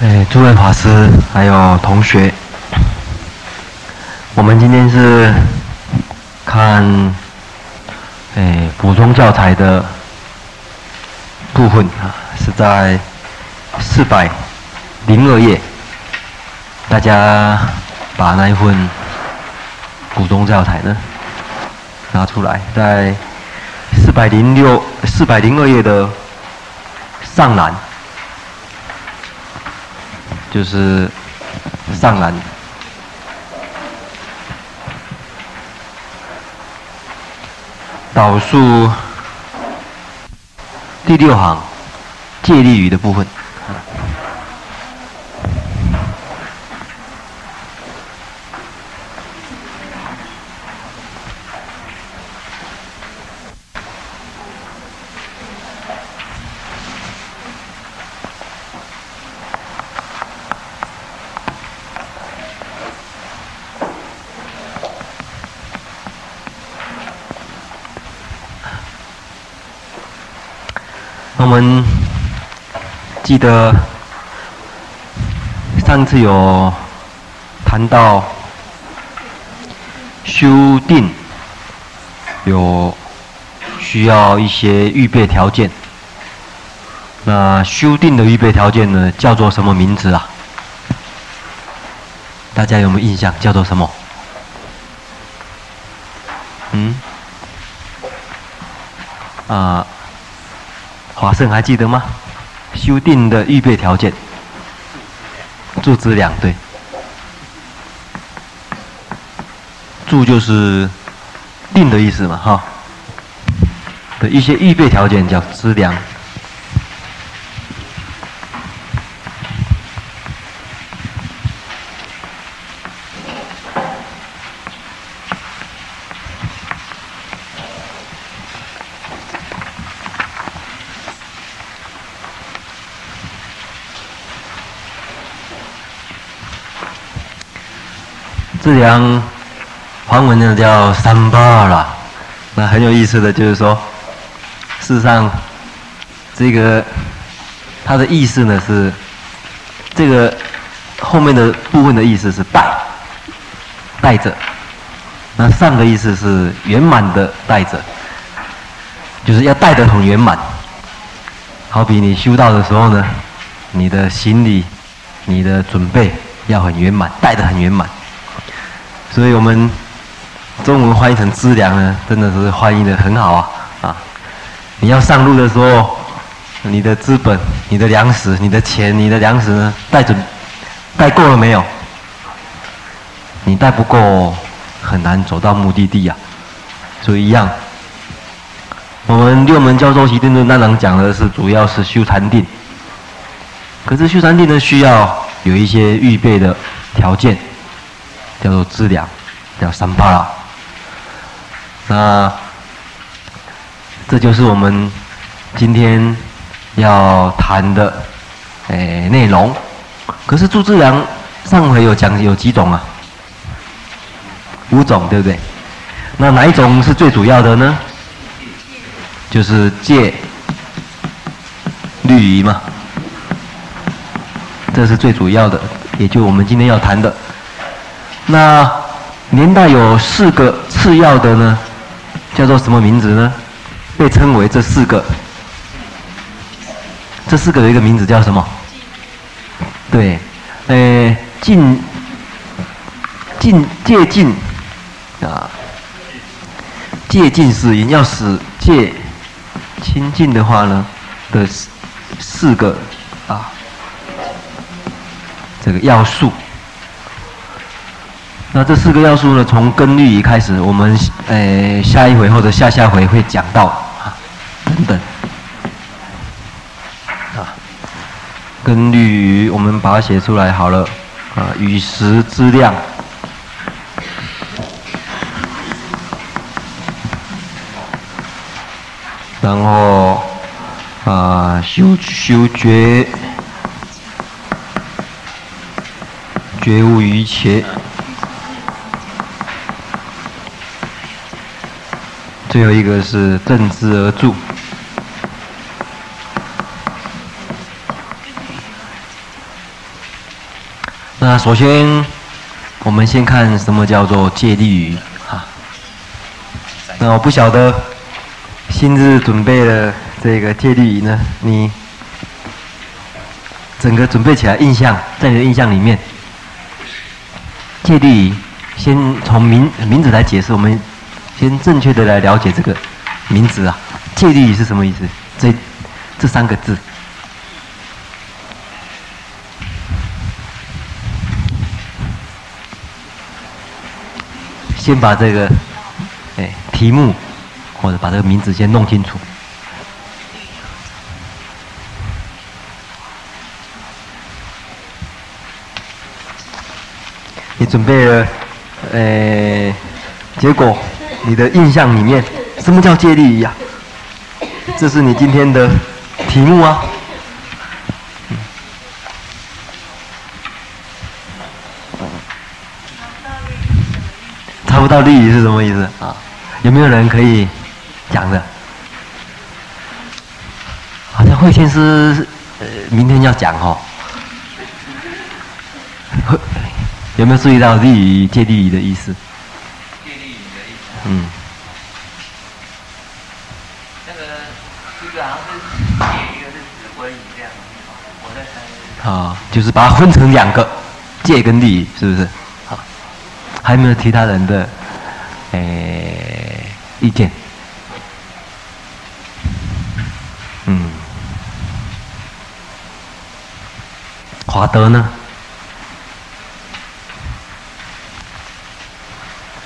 哎，诸位法师还有同学，我们今天是看哎补充教材的部分啊，是在四百零二页，大家把那一份补充教材呢拿出来，在四百零六、四百零二页的上栏。就是上栏导数第六行借力于的部分。我们记得上次有谈到修订有需要一些预备条件，那修订的预备条件呢，叫做什么名字啊？大家有没有印象？叫做什么？嗯？啊？华盛还记得吗？修订的预备条件，注资两对，注就是定的意思嘛，哈。的一些预备条件叫资粮。资粮，梵文呢叫三巴啦。那很有意思的就是说，事实上，这个它的意思呢是，这个后面的部分的意思是带，带着。那上的意思是圆满的带着，就是要带得很圆满。好比你修道的时候呢，你的行李、你的准备要很圆满，带得很圆满。所以我们中文翻译成资粮呢，真的是翻译的很好啊！啊，你要上路的时候，你的资本、你的粮食、你的钱、你的粮食呢，带准带够了没有？你带不够，很难走到目的地呀、啊。所以一样，我们六门教授习定论当然讲的是主要是修禅定，可是修禅定呢，需要有一些预备的条件。叫做资粮，叫三巴拉。那这就是我们今天要谈的诶内容。可是住资粮上回有讲有几种啊？五种，对不对？那哪一种是最主要的呢？就是戒律仪嘛。这是最主要的，也就我们今天要谈的。那年代有四个次要的呢，叫做什么名字呢？被称为这四个，这四个的一个名字叫什么？对，诶，净净戒净啊，戒净是要使戒亲近的话呢的四四个啊，这个要素。那这四个要素呢，从根律仪开始，我们诶、呃、下一回或者下下回会讲到啊，等等啊，根律仪我们把它写出来好了啊，与时资粮，然后啊修修觉觉悟于一切。最后一个是正知而住，那首先，我们先看什么叫做戒律仪哈？那我不晓得，新日准备了这个戒律仪呢，你整个准备起来印象，在你的印象里面，戒律仪，先从名名字来解释，我们先正确的来了解这个名字啊，戒律是什么意思？这这三个字。先把这个，哎，题目或者把这个名字先弄清楚。你准备了，哎，结果你的印象里面，什么叫借力仪呀？这是你今天的题目啊。查不到利益是什么意思啊？有没有人可以讲的？好像慧天师呃，明天要讲哦。有没有注意到利益，借力仪的意思？嗯。那个这个好像是戒，一个是指挥这样。我在猜。啊，就是把它分成两个，借跟利，是不是？好还有没有其他人的，诶、欸、意见？嗯，华德呢？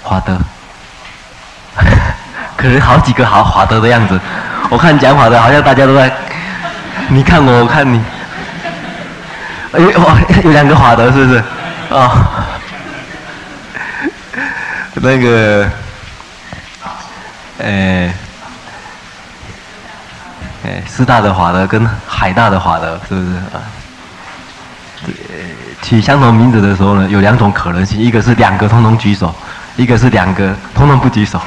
华德，可能好几个好华德的样子。我看讲华德，好像大家都在，你看我，我看你。哎，哇，有两个华德，是不是？啊、哦。那个，哎，哎，师大的华德跟海大的华德是不是啊？取相同名字的时候呢，有两种可能性：一个是两个通通举手，一个是两个通通不举手。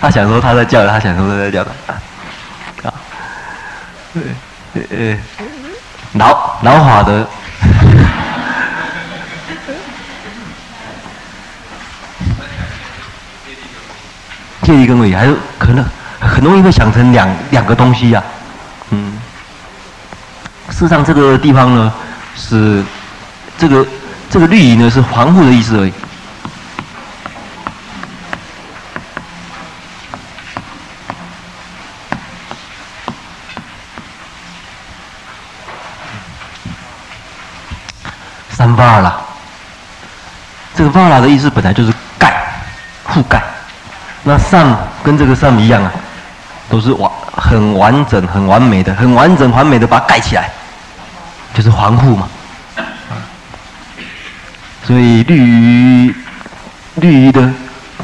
他想说他在叫，他想说他在叫的啊。呃呃，老老华德。戒律跟律仪还有可能很容易会想成两两个东西呀、啊，嗯，事实上这个地方呢是这个这个律仪呢是防护的意思而已。三巴拉，这个巴拉的意思本来就是盖，覆盖。那上跟这个上一样啊，都是完很完整、很完美的、很完整、完美的把它盖起来，就是防护嘛。所以绿鱼、绿鱼的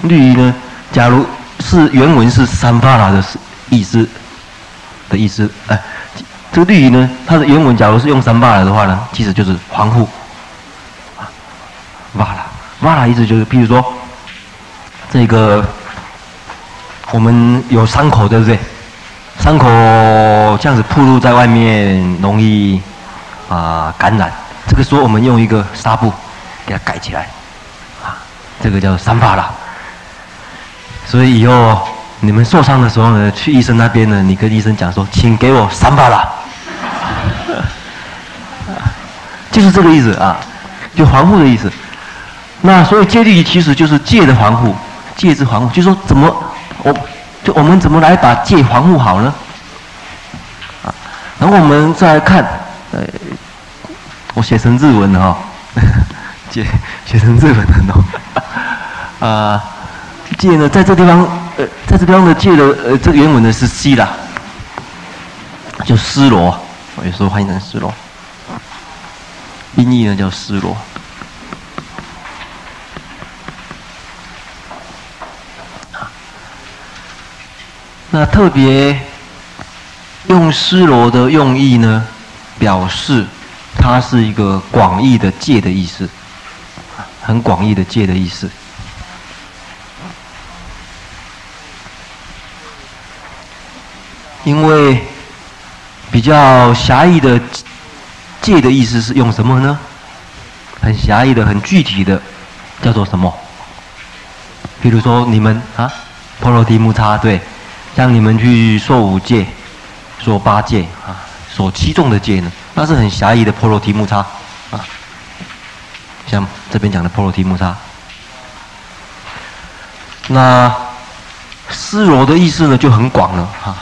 绿鱼呢，假如是原文是三巴拉的意思的意思，哎，这个绿鱼呢，它的原文假如是用三巴拉的话呢，其实就是防护。巴拉巴拉意思就是，譬如说这个。我们有伤口，对不对？伤口这样子暴露在外面，容易啊、感染。这个时候，我们用一个纱布给它盖起来，啊，这个叫三巴拉。所以以后你们受伤的时候呢，去医生那边呢，你跟医生讲说，请给我三巴拉，就是这个意思啊，就防护的意思。那所以戒律其实就是戒的防护，戒之防护，就说怎么。我就我们怎么来把戒防护好呢？啊，然后我们再来看，呃，我写成日文了哈，戒写成日文了哦，啊，戒呢，在这地方，呃，在这地方的戒的，呃，这个原文呢是西啦，就尸罗，我有时候翻译成尸罗，音译呢叫尸罗。那特别用尸罗的用意呢，表示它是一个广义的戒的意思，很广义的戒的意思。因为比较狭义的戒的意思是用什么呢？很狭义的、很具体的，叫做什么？比如说你们啊，婆罗提木叉，对，像你们去说五戒、说八戒啊、说七众的戒呢，那是很狭义的波罗提木叉啊。像这边讲的波罗提木叉，那思罗的意思呢就很广了哈。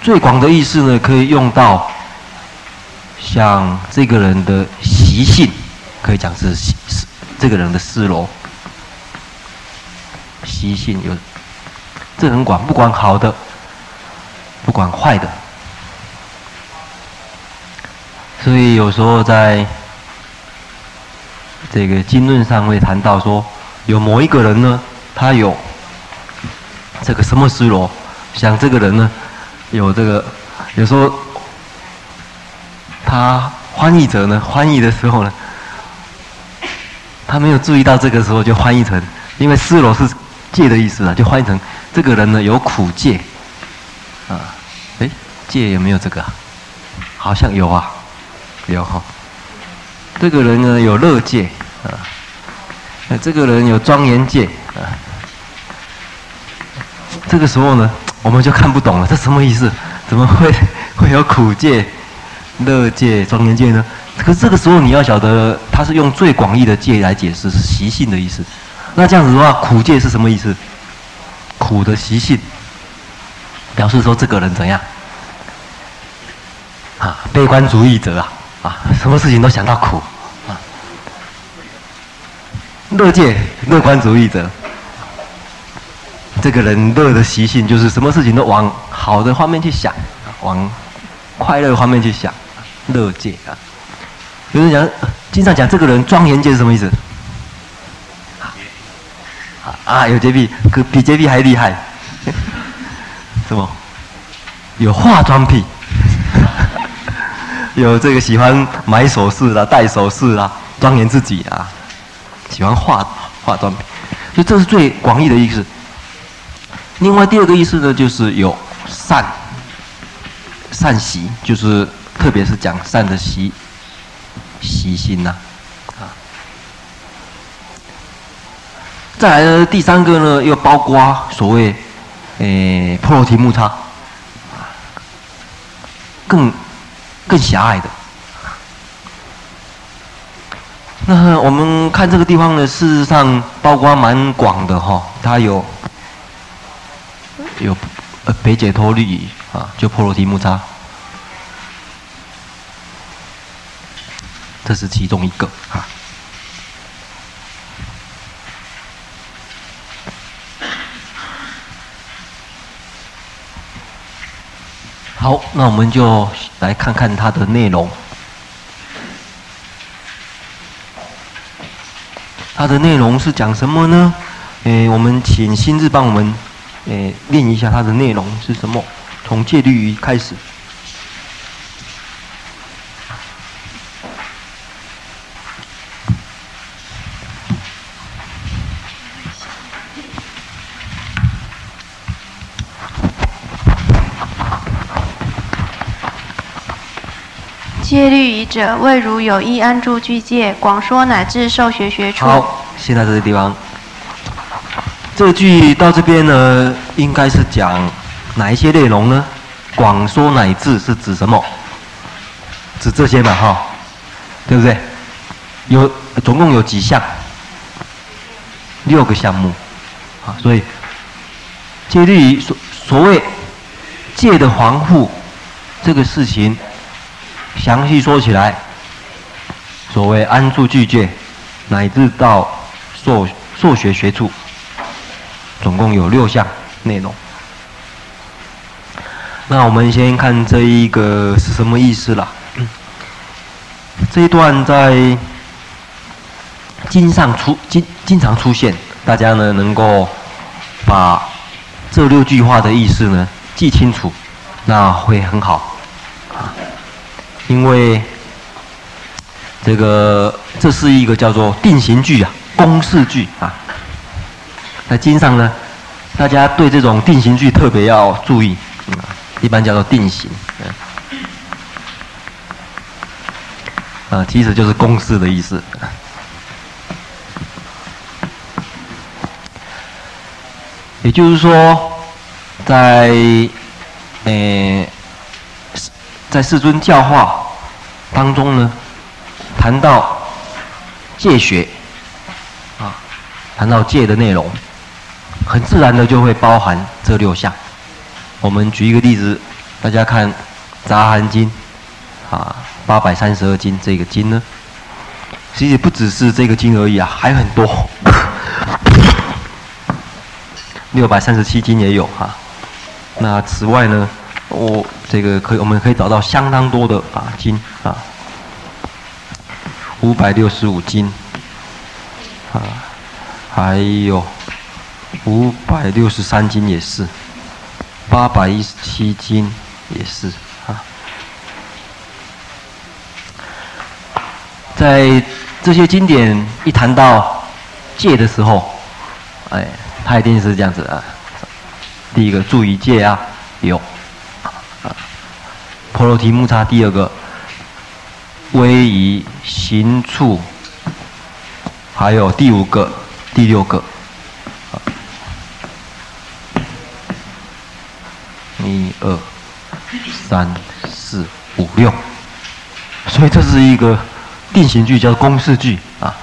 最广的意思呢，可以用到像这个人的习性，可以讲是是这个人的思罗习性有，这很广，不管好的，不管坏的。所以有时候在这个经论上会谈到说，有某一个人呢，他有这个什么思罗，像这个人呢。有这个，有时候他翻译者呢，翻译的时候呢，他没有注意到这个时候就翻译成，因为尸罗是戒的意思啊，就翻译成这个人呢有苦戒，啊，哎，戒有没有这个？好像有啊，有哈。这个人呢有乐戒啊，那这个人有庄严戒啊，这个时候呢。我们就看不懂了，这什么意思？怎么会会有苦戒、乐戒、庄严戒呢？可是这个时候你要晓得，他是用最广义的戒来解释，是习性的意思。那这样子的话，苦戒是什么意思？苦的习性，表示说这个人怎样？啊，悲观主义者啊，啊，什么事情都想到苦啊。乐戒，乐观主义者。这个人乐的习性就是什么事情都往好的方面去想，往快乐方面去想，乐戒啊。有人讲，经常讲这个人庄严戒是什么意思？啊，有洁癖，可比洁癖还厉害。什么？有化妆癖，有这个喜欢买首饰啦、戴首饰啦，庄严自己啊，喜欢化化妆品，所以这是最广义的意思。另外第二个意思呢，就是有善善习，就是特别是讲善的习习性呐，啊。再来呢，第三个呢，又包括所谓诶破罗提木叉，更更狭隘的。那我们看这个地方呢，事实上包括蛮广的哈，它有。有呃，北解脱律啊，就破罗提木叉，这是其中一个啊。好，那我们就来看看它的内容。它的内容是讲什么呢？诶，我们请心日帮我们。诶，念一下它的内容是什么？从戒律开始。戒律仪者，未如有意安住具戒，广说乃至受学学处。好，现在这个地方。这个句到这边呢，应该是讲哪一些内容呢？广说乃至是指什么？指这些嘛，哈，对不对？有总共有几项？六个项目，啊，所以戒律所所谓戒的防护这个事情，详细说起来，所谓安住具戒，乃至到受受学学处。总共有六项内容。那我们先看这一个是什么意思了。这一段在经上出经经常出现，大家呢能够把这六句话的意思呢记清楚，那会很好。因为这个这是一个叫做定型句啊，公式句啊。在经上呢，大家对这种定型句特别要注意，一般叫做定型，啊，其实就是公式的意思。也就是说，在诶，在世尊教化当中呢，谈到戒学，啊，谈到戒的内容。很自然的就会包含这六项。我们举一个例子，大家看《杂含经》啊，八百三十二经这个经呢，其实不只是这个经而已啊，还很多。六百三十七经也有哈、那此外呢，我这个可以，我们可以找到相当多的啊经啊，五百六十五经啊，还有。五百六十三经也是，八百一十七经也是啊。在这些经典一谈到戒的时候，哎，他一定是这样子啊。第一个注意戒啊，有啊。婆罗提木叉第二个，威仪行处，还有第五个、第六个。啊一二三四五六，所以这是一个定型句，叫公式句啊。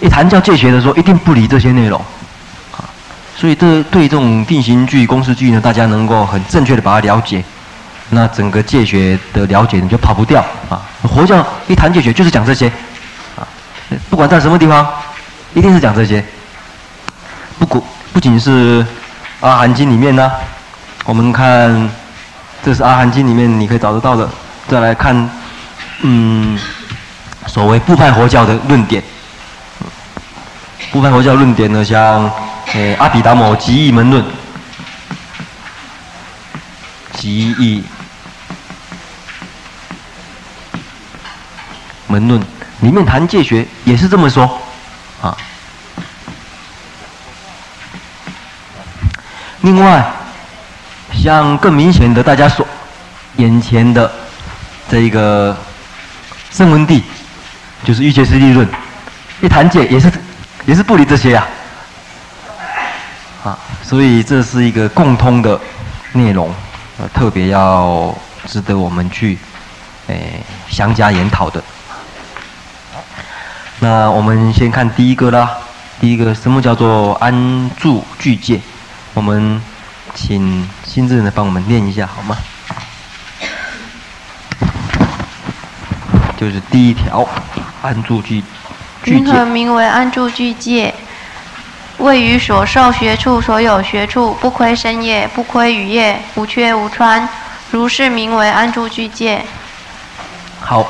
一谈教戒学的时候，一定不离这些内容。所以这对这种定型句、公式句呢，大家能够很正确的把它了解，那整个戒学的了解你就跑不掉啊。佛教一谈戒学就是讲这些啊，不管在什么地方，一定是讲这些。不过不仅是《阿含经》里面呢。我们看，这是《阿含经》里面你可以找得到的。再来看，嗯，所谓部派佛教的论点。部派佛教论点呢，像诶《阿毗达摩集异门论》、集异门论里面谈戒学也是这么说，啊。另外。像更明显的，大家所眼前的这一个圣文地，就是瑜伽师地论，一谈戒也是也是不离这些呀，所以这是一个共通的内容，呃，特别要值得我们去诶详加研讨的。那我们先看第一个啦，第一个什么叫做安住具戒？我们。请心智来帮我们念一下好吗？就是第一条，安住具戒。云何名为安住具戒？位于所受学处所有学处，不亏身业，不亏语业，无缺无穿，如是名为安住具戒。好。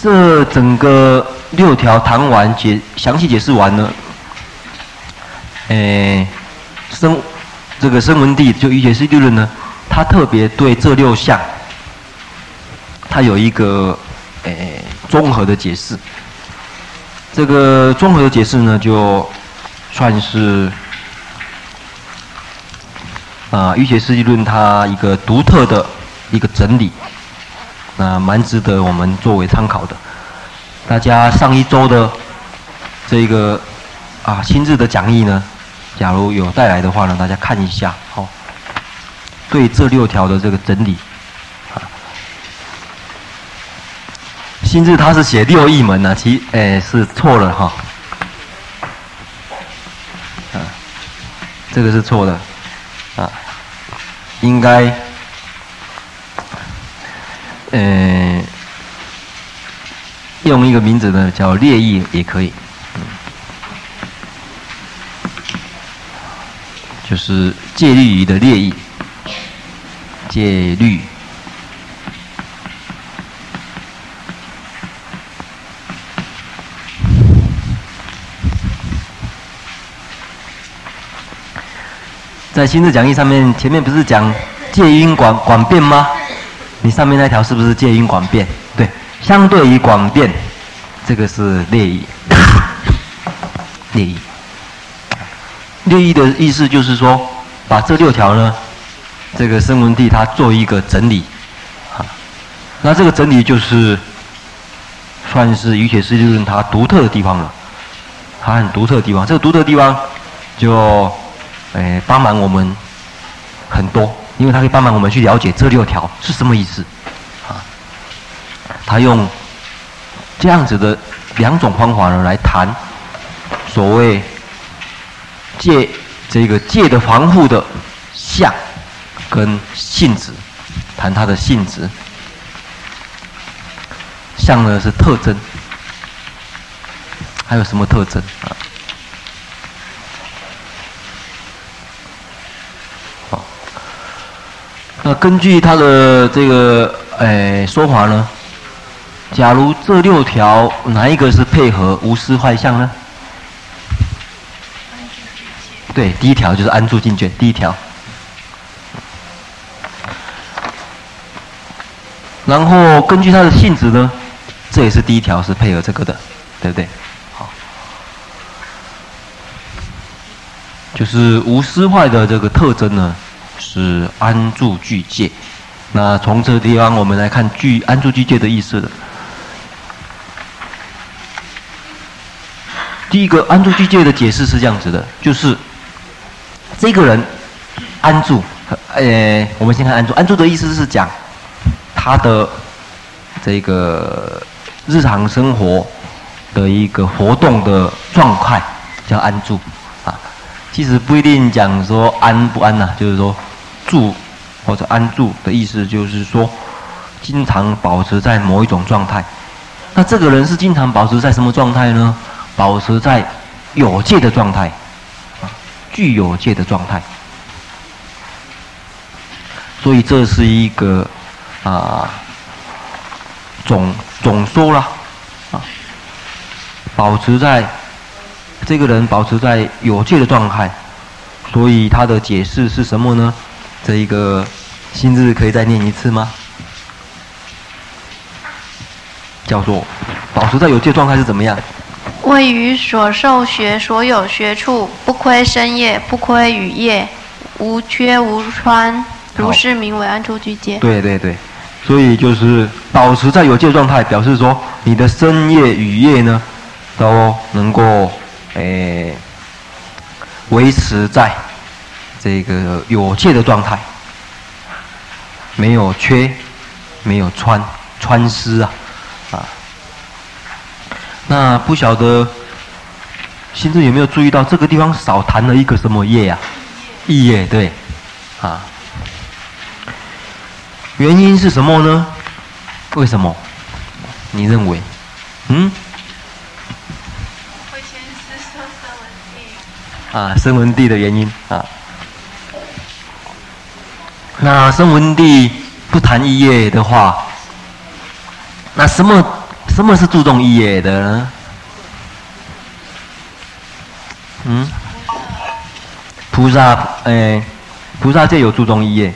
这整个。六条谈完解详细解释完了，诶，声这个声闻地就瑜伽师地论呢，他特别对这六项，他有一个诶综合的解释。这个综合的解释呢，就算是啊瑜伽师地论它一个独特的一个整理，啊，蛮值得我们作为参考的。大家上一周的这个啊亲自的讲义呢，假如有带来的话呢，大家看一下，好，对这六条的这个整理，亲自他是写六义门呢，其诶是错了哈，啊，这个是错的，啊，应该，嗯。用一个名字呢，叫列义也可以，嗯，就是戒律仪的列义，戒律。在心智讲义上面，前面不是讲戒因广广变吗？你上面那条是不是戒因广变？对。相对于广变，这个是列义。列义，列义的意思就是说，把这六条呢，这个声闻地他做一个整理，啊，那这个整理就是算是瑜伽师地论它独特的地方了，它很独特的地方。这个独特的地方就，哎，帮忙我们很多，因为他可以帮忙我们去了解这六条是什么意思，啊，他用这样子的两种方法呢来谈。所谓戒，这个戒的防护的相跟性质，谈它的性质。相呢是特征，还有什么特征啊？那根据他的这个诶说法呢，假如这六条哪一个是配合无私坏相呢？对，第一条就是安住境界，第一条。然后根据它的性质呢，这也是第一条是配合这个的，对不对？好，就是无私坏的这个特征呢，是安住具戒。那从这个地方我们来看具安住具戒的意思。第一个安住具戒的解释是这样子的，就是。这个人安住，呃，我们先看安住。安住的意思是讲他的这个日常生活的一个活动的状态叫安住啊。其实不一定讲说安不安呐、就是说住或者安住的意思，就是说经常保持在某一种状态。那这个人是经常保持在什么状态呢？保持在有界的状态。具有界的状态，所以这是一个啊总总说了啊，保持在这个人保持在有界的状态，所以他的解释是什么呢？这一个新字可以再念一次吗？叫做保持在有界状态是怎么样？位于所受学所有学处，不亏身业，不亏语业，无缺无穿，如是名为安住具戒。对对对，所以就是保持在有界状态，表示说你的身业语业呢，都能够诶、欸、维持在这个有戒的状态，没有缺，没有穿穿失啊。啊那不晓得，心中有没有注意到这个地方少谈了一个什么业呀？意业对，啊，原因是什么呢？为什么？你认为？嗯？会先是说声闻地。啊，声闻地的原因啊。那声闻地不谈意业的话，那什么？什么是注重意业的呢？嗯，菩萨，哎，菩萨界有注重意业。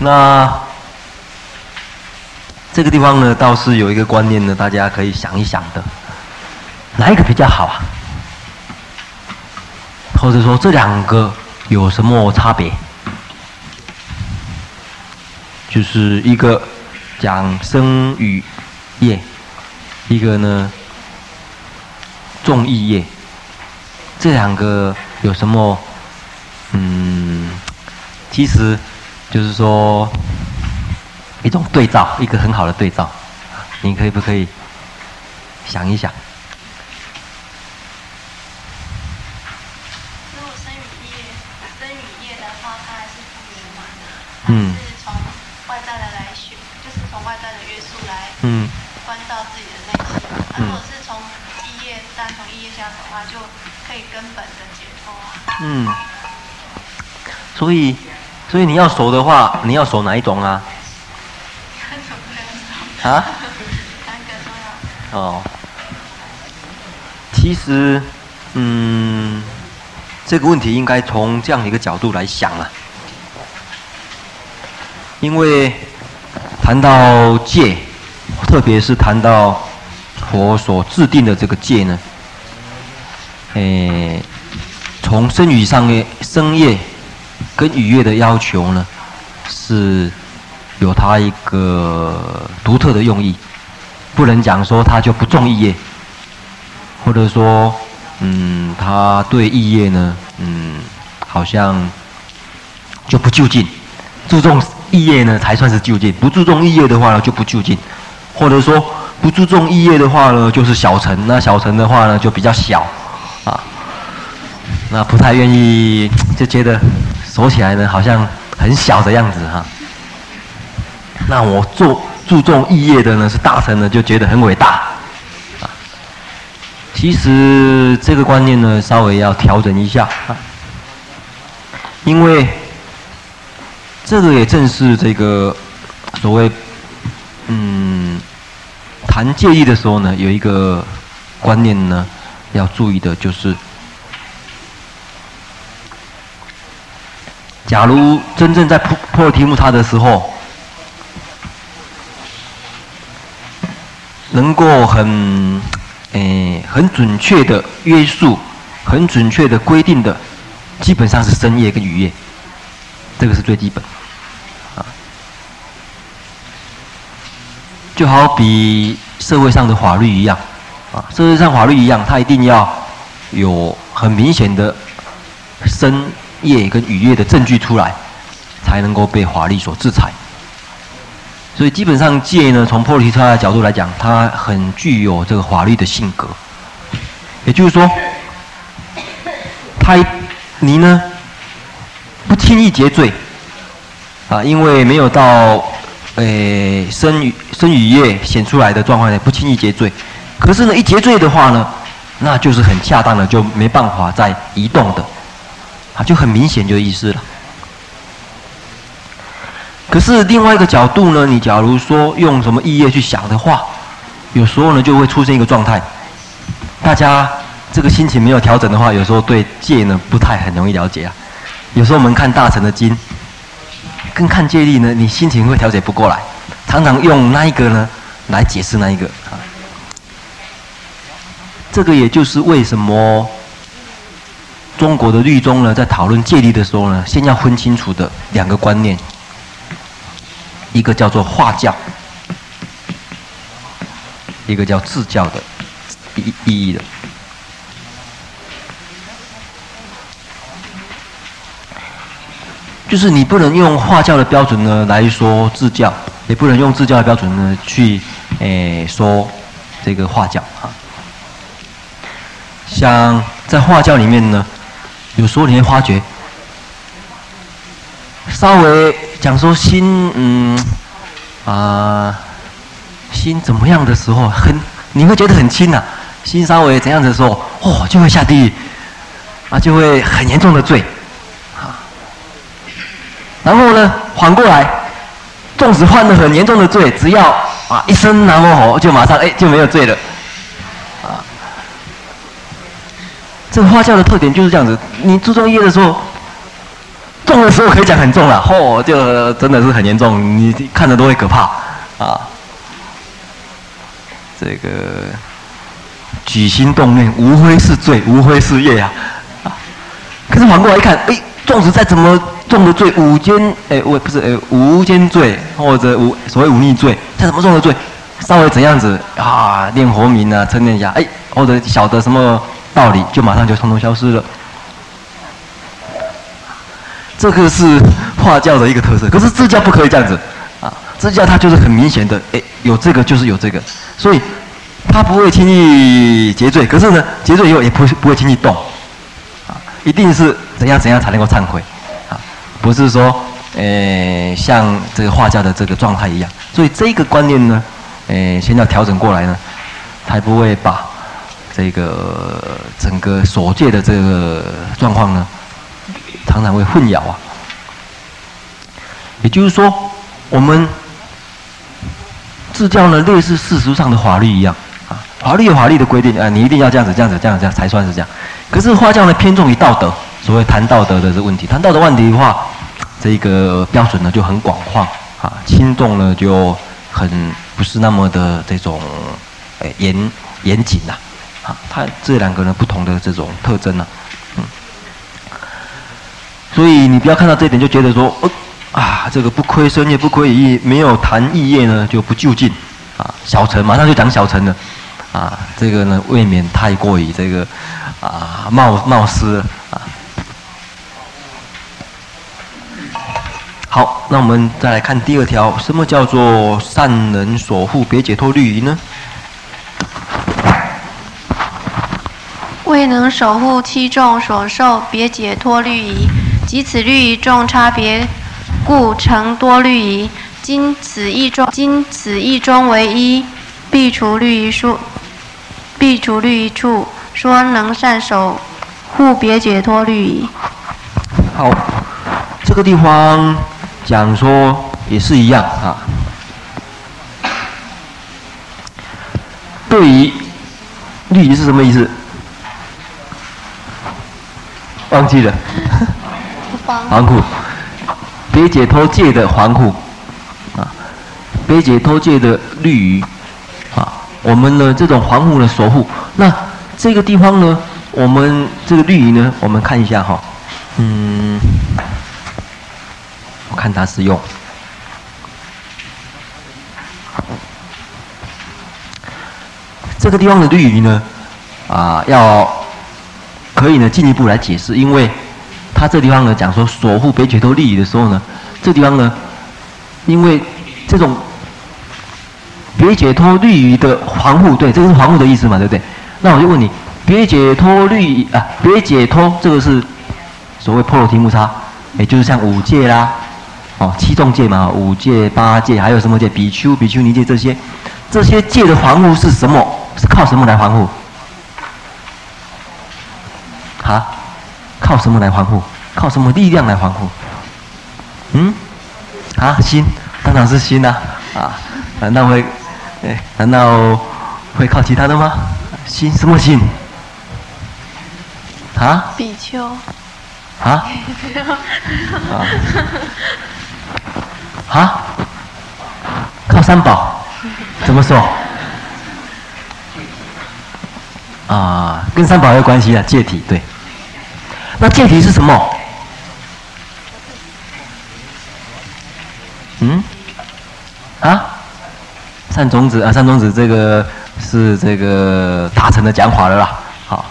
那这个地方呢，倒是有一个观念呢，大家可以想一想的，哪一个比较好啊？或者说这两个有什么差别？就是一个讲声语。业，一个呢，重义业，这两个有什么？嗯，其实就是说一种对照，一个很好的对照，你可以不可以想一想？如果身语业，身语业的话，它还是不圆满的。嗯。是从外在的来学，就是从外在的约束来。嗯。就可以根本的解脱啊。嗯，所以，所以你要守的话，你要守哪一种啊？啊？哦。其实，嗯，这个问题应该从这样一个角度来想啊。因为谈到戒，特别是谈到佛所制定的这个戒呢，诶，从身语上的身业跟语业的要求呢，是有它一个独特的用意，不能讲说他就不重意业，或者说，嗯，他对意业呢，嗯，好像就不就近，注重意业呢才算是就近，不注重意业的话呢就不就近，或者说。不注重意业的话呢，就是小乘；那小乘的话呢，就比较小，那不太愿意，就觉得锁起来呢，好像很小的样子哈。那我做注重意业的呢，是大臣呢，就觉得很伟大，啊。其实这个观念呢，稍微要调整一下啊，因为这个也正是这个所谓，嗯。谈戒意的时候呢，有一个观念呢，要注意的就是，假如真正在破破题目它的时候，能够很诶、很准确的约束，很准确的规定的，基本上是深夜跟雨夜，这个是最基本啊。就好比社会上的法律一样，啊，社会上法律一样，它一定要有很明显的深业跟雨业的证据出来，才能够被法律所制裁。所以基本上戒呢，从波罗提叉的角度来讲，它很具有这个法律的性格。也就是说，他你呢不轻易结罪，啊，因为没有到。诶，身雨身雨业显出来的状况呢，不轻易结罪。可是呢，一结罪的话呢，那就是很恰当的，就没办法再移动的，就很明显就意思了。可是另外一个角度呢，你假如说用什么意业去想的话，有时候呢就会出现一个状态，大家这个心情没有调整的话，有时候对戒呢不太很容易了解啊。有时候我们看大乘的经。跟看戒律呢，你心情会调节不过来，常常用那一个呢来解释那一个啊。这个也就是为什么中国的律宗呢，在讨论戒律的时候呢，先要分清楚的两个观念，一个叫做化教，一个叫自教的意意义的。就是你不能用化教的标准呢来说自教，也不能用自教的标准呢去诶、说这个化教啊。像在化教里面呢，有时候你会发觉，稍微讲说心嗯啊、心怎么样的时候，很你会觉得很轻、啊，心稍微怎样的时候，哦就会下地狱，啊就会很严重的罪。啊。然后呢，反过来，纵使犯了很严重的罪，只要啊一声南无吼，就马上哎就没有罪了，这个化教的特点就是这样子。你注重业的时候，重的时候可以讲很重了，嚯、哦，就真的是很严重，你看着都会可怕啊。这个举心动念，无非是罪，无非是业啊。可是反过来一看，哎，纵使再怎么。重的罪，五奸，哎，我不是，哎，无间罪或者无所谓忤逆罪，再怎么重的罪，稍微怎样子啊，念佛名啊，称念一下，哎，或者晓得什么道理，就马上就通通消失了。这个是化教的一个特色，可是自教不可以这样子啊，自教它就是很明显的，哎，有这个就是有这个，所以他不会轻易结罪，可是呢，结罪以后也不不会轻易动，啊，一定是怎样怎样才能够忏悔啊。不是说，诶、像这个化教的这个状态一样，所以这个观念呢，诶、先要调整过来呢，才不会把这个整个所戒的这个状况呢，常常会混淆啊。也就是说，我们自教呢，类似世俗上的法律一样啊，法律有法律的规定啊，你一定要这样子、这样子、这样子这样才算是这样。可是化教呢，偏重于道德。所谓谈道德的这个问题，谈道德问题的话，这个标准呢就很广泛啊，轻重呢就很不是那么的这种严严谨呐，啊，它这两个呢不同的这种特征呢、啊，嗯，所以你不要看到这一点就觉得说，哦啊，这个不亏身业不亏语业，没有谈义业呢就不就近，啊，小乘马上就讲小乘了，啊，这个呢未免太过于这个啊冒冒失了啊。好，那我们再来看第二条，什么叫做善能所护别解脱律仪呢？未能守护七众所受别解脱律仪，即此律仪众差别，故成多律仪。今此一中，今此一中为一，必除律仪数，必除律仪处，说能善守护别解脱律仪。好，这个地方。讲说也是一样啊。对于律仪是什么意思？忘记了。防护。别解脱戒的防护啊，别解脱戒的绿鱼啊，我们的这种防护的守护。那这个地方呢，我们这个绿鱼呢，我们看一下哈，嗯。我看它是用这个地方的绿鱼呢，啊，要可以呢进一步来解释，因为他这地方呢讲说守护别解脱利益的时候呢，这地方呢，因为这种别解脱利益的防护，对，这个是防护的意思嘛，对不对？那我就问你，别解脱利益啊，别解脱这个是所谓破罗提木叉，也就是像五戒啦。哦，七众戒嘛，五戒、八戒，还有什么戒？比丘、比丘尼戒这些，这些戒的防护是什么？是靠什么来防护？啊？靠什么来防护？靠什么力量来防护？嗯？啊？心？当然是心呐！啊？难道会？哎？难道会靠其他的吗？心？什么心？啊？比丘。啊？啊？啊，靠三宝，怎么说？啊，跟三宝有关系啊戒体，对。那戒体是什么？嗯？啊？善种子啊，善种子，这个是这个大成的讲法了啦。好，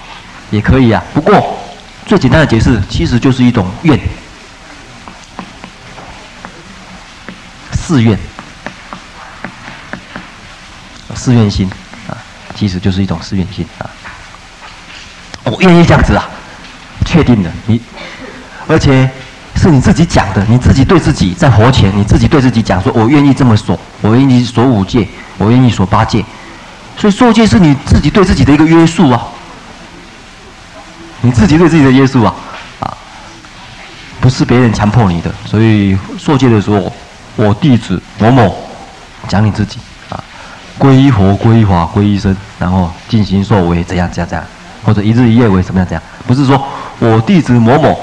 也可以啊。不过最简单的解释，其实就是一种愿。誓愿，誓愿心啊，其实就是一种誓愿心啊。我愿意这样子啊，确定的，你，而且是你自己讲的，你自己对自己在佛前，你自己对自己讲说，我愿意这么守，我愿意守五戒，我愿意守八戒。所以受戒是你自己对自己的一个约束啊，你自己对自己的约束啊，啊，不是别人强迫你的。所以受戒的时候。我弟子某某，讲你自己啊，皈依佛、皈依法、皈依僧，然后进行受为怎样怎样怎样，或者一日一夜为什么样怎样，不是说我弟子某某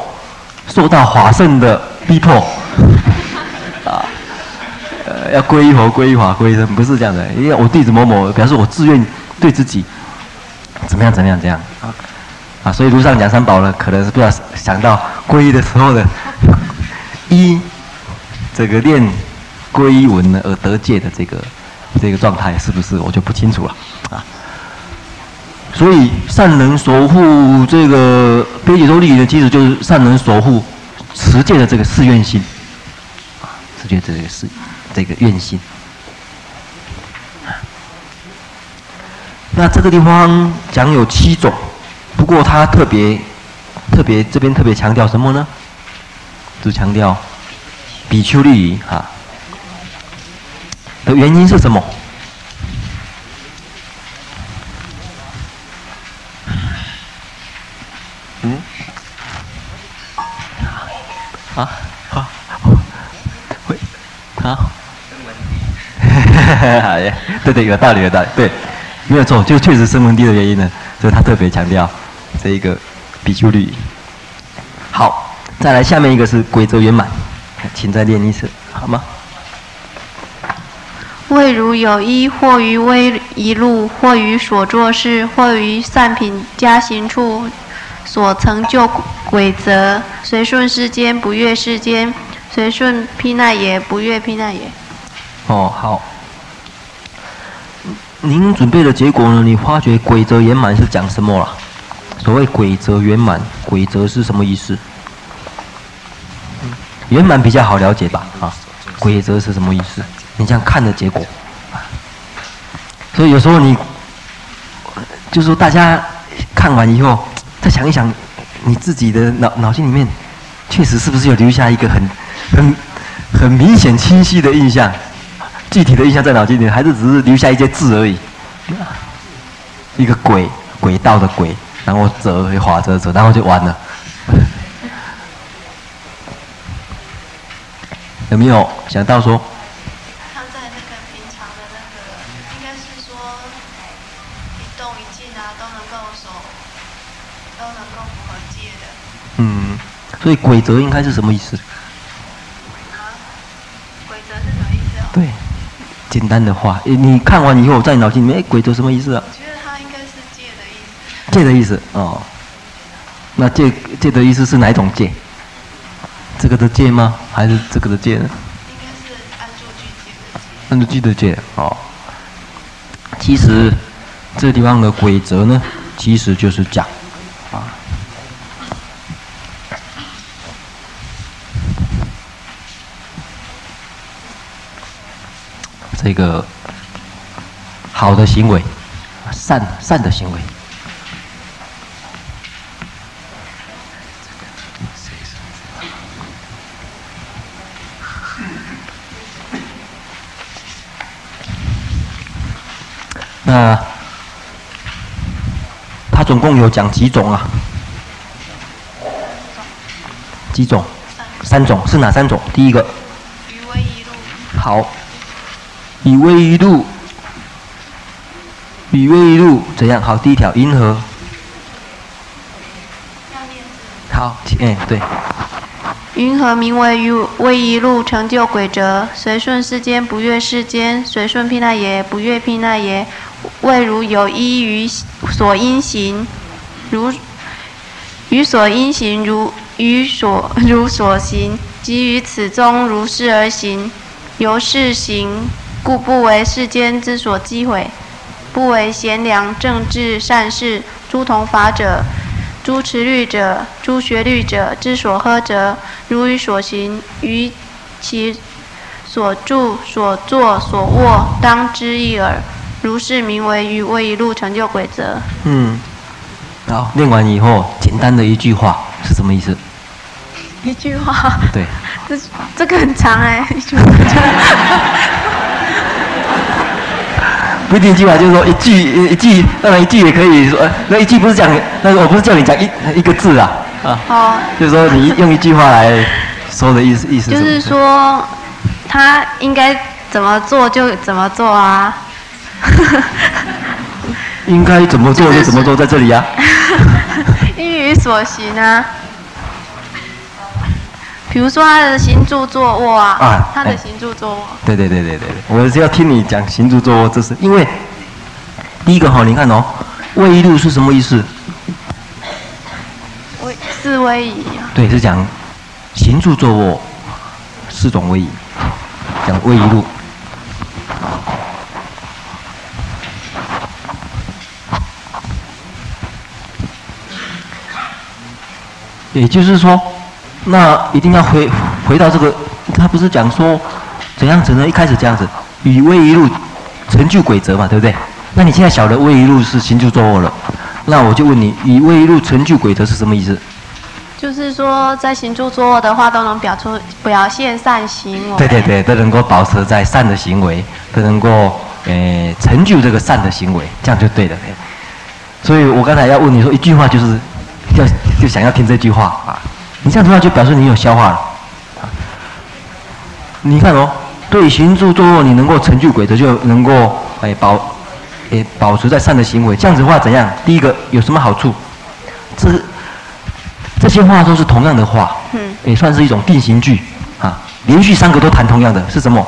受到法圣的逼迫 啊，呃，要皈依佛、皈依法、皈依僧，不是这样的，因为我弟子某某表示我自愿对自己怎么样怎么样这样啊啊，所以路上讲三宝呢，可能是不要想到皈依的时候的 一这个念。皈依文呢而得戒的这个这个状态是不是我就不清楚了啊？所以善能守护这个别解脱律仪呢，其实就是善能守护持戒的这个誓愿心啊，持戒这个誓这个愿心。那这个地方讲有七种，不过他特别特别这边特别强调什么呢？只强调比丘律仪哈。的原因是什么？啊？好，会啊？好耶，对对，有道理有道理，对，没有错，就确实声闻地的原因呢，所以他特别强调这一个比丘律。好，再来下面一个是轨则圆满，请再念一次，好吗？未如有一，或于微一路，或于所作事，或于善品加行处，所成就轨则，随顺世间，不越世间；随顺毗奈也，不越毗奈也。哦，好。您准备的结果呢？你发觉轨则圆满是讲什么了？所谓轨则圆满，轨则是什么意思？圆满比较好了解吧？啊，轨则是什么意思？你这样看的结果，所以有时候你，就是说大家看完以后，再想一想，你自己的脑脑筋里面，确实是不是有留下一个很、很、很明显、清晰的印象？具体的印象在脑筋里，还是只是留下一些字而已？一个轨，轨道的轨，然后则，划则则，然后就完了。有没有想到说？嗯，所以鬼则应该是什么意思？啊，轨则是什么意思？对，简单的话，你看完以后在脑筋里面，哎，轨则什么意思啊？我觉得它应该是借的意思。借的意思哦，那借”借的意思是哪一种借？这个的借吗？还是这个的借呢？应该是按住句戒的戒。安住句的戒哦。其实这个地方的鬼则呢，其实就是讲。这个好的行为，善善的行为。那他总共有讲几种啊？几种？三种是哪三种？第一个。好。以威仪路，以威仪路怎样？好，第一条，云何？好，哎，对。云何名为于威仪路成就轨则？随顺世间，不越世间；随顺毗奈耶，不越毗奈耶。谓如有依于所应行，如于所应行，如于所如所行，即于此中如是而行，由是行。故不为世间之所击毁，不为贤良正治善事诸同法者、诸持律者、诸学律者之所呵责，如于所行，于其所住、所作、所卧，当知一耳。如是名为于为一路成就轨则。嗯，好，念完以后，简单的一句话是什么意思？一句话。对。这这个很长哎。不一定一句话，就是说一句一句，当然一句也可以说，那一句不是讲，那个我不是叫你讲一一个字啊，啊，哦、就是说你用一句话来说的意思意思。就是说，他应该怎么做就怎么做啊。应该怎么做就怎么做，在这里啊。依于所行啊。比如说他的行住坐卧啊，啊他的行住坐卧。对对对对对，我是要听你讲行住坐卧，这是因为第一个哈，你看哦，位移路是什么意思？位是位移啊。对，是讲行住坐卧四种位移，讲位移路。也就是说。那一定要回回到这个，他不是讲说怎样子呢？一开始这样子，以威一路成就轨则嘛，对不对？那你现在晓得威一路是行住坐卧了，那我就问你，以威一路成就轨则是什么意思？就是说，在行住坐卧的话，都能表出表现善行为。对对对，都能够保持在善的行为，都能够诶、呃、成就这个善的行为，这样就对了。所以我刚才要问你说一句话，就是要就想要听这句话啊。你这样的话就表示你有消化了。你看哦，对行住坐卧，你能够成就轨则，就能够哎保哎保持在善的行为。这样子的话怎样？第一个有什么好处？这这些话都是同样的话，嗯，也算是一种定型句啊。连续三个都谈同样的是什么？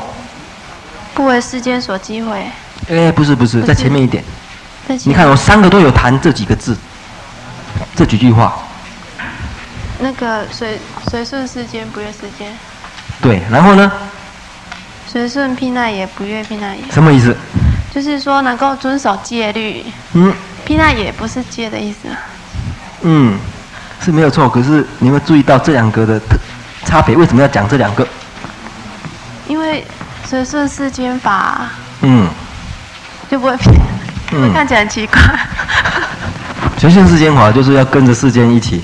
不为世间所机会。哎，不是不是，不是在前面一点。你看，我三个都有谈这几个字，这几句话。那个随随顺世间，不悦世间。对，然后呢？随顺毘奈耶，不悦毘奈耶。什么意思？就是说能够遵守戒律。嗯。毘奈耶不是戒的意思。嗯，是没有错。可是你有没有注意到这两个的特差别？为什么要讲这两个？因为随顺世间法。嗯。就不会，嗯，看起来很奇怪。随顺世间法就是要跟着世间一起，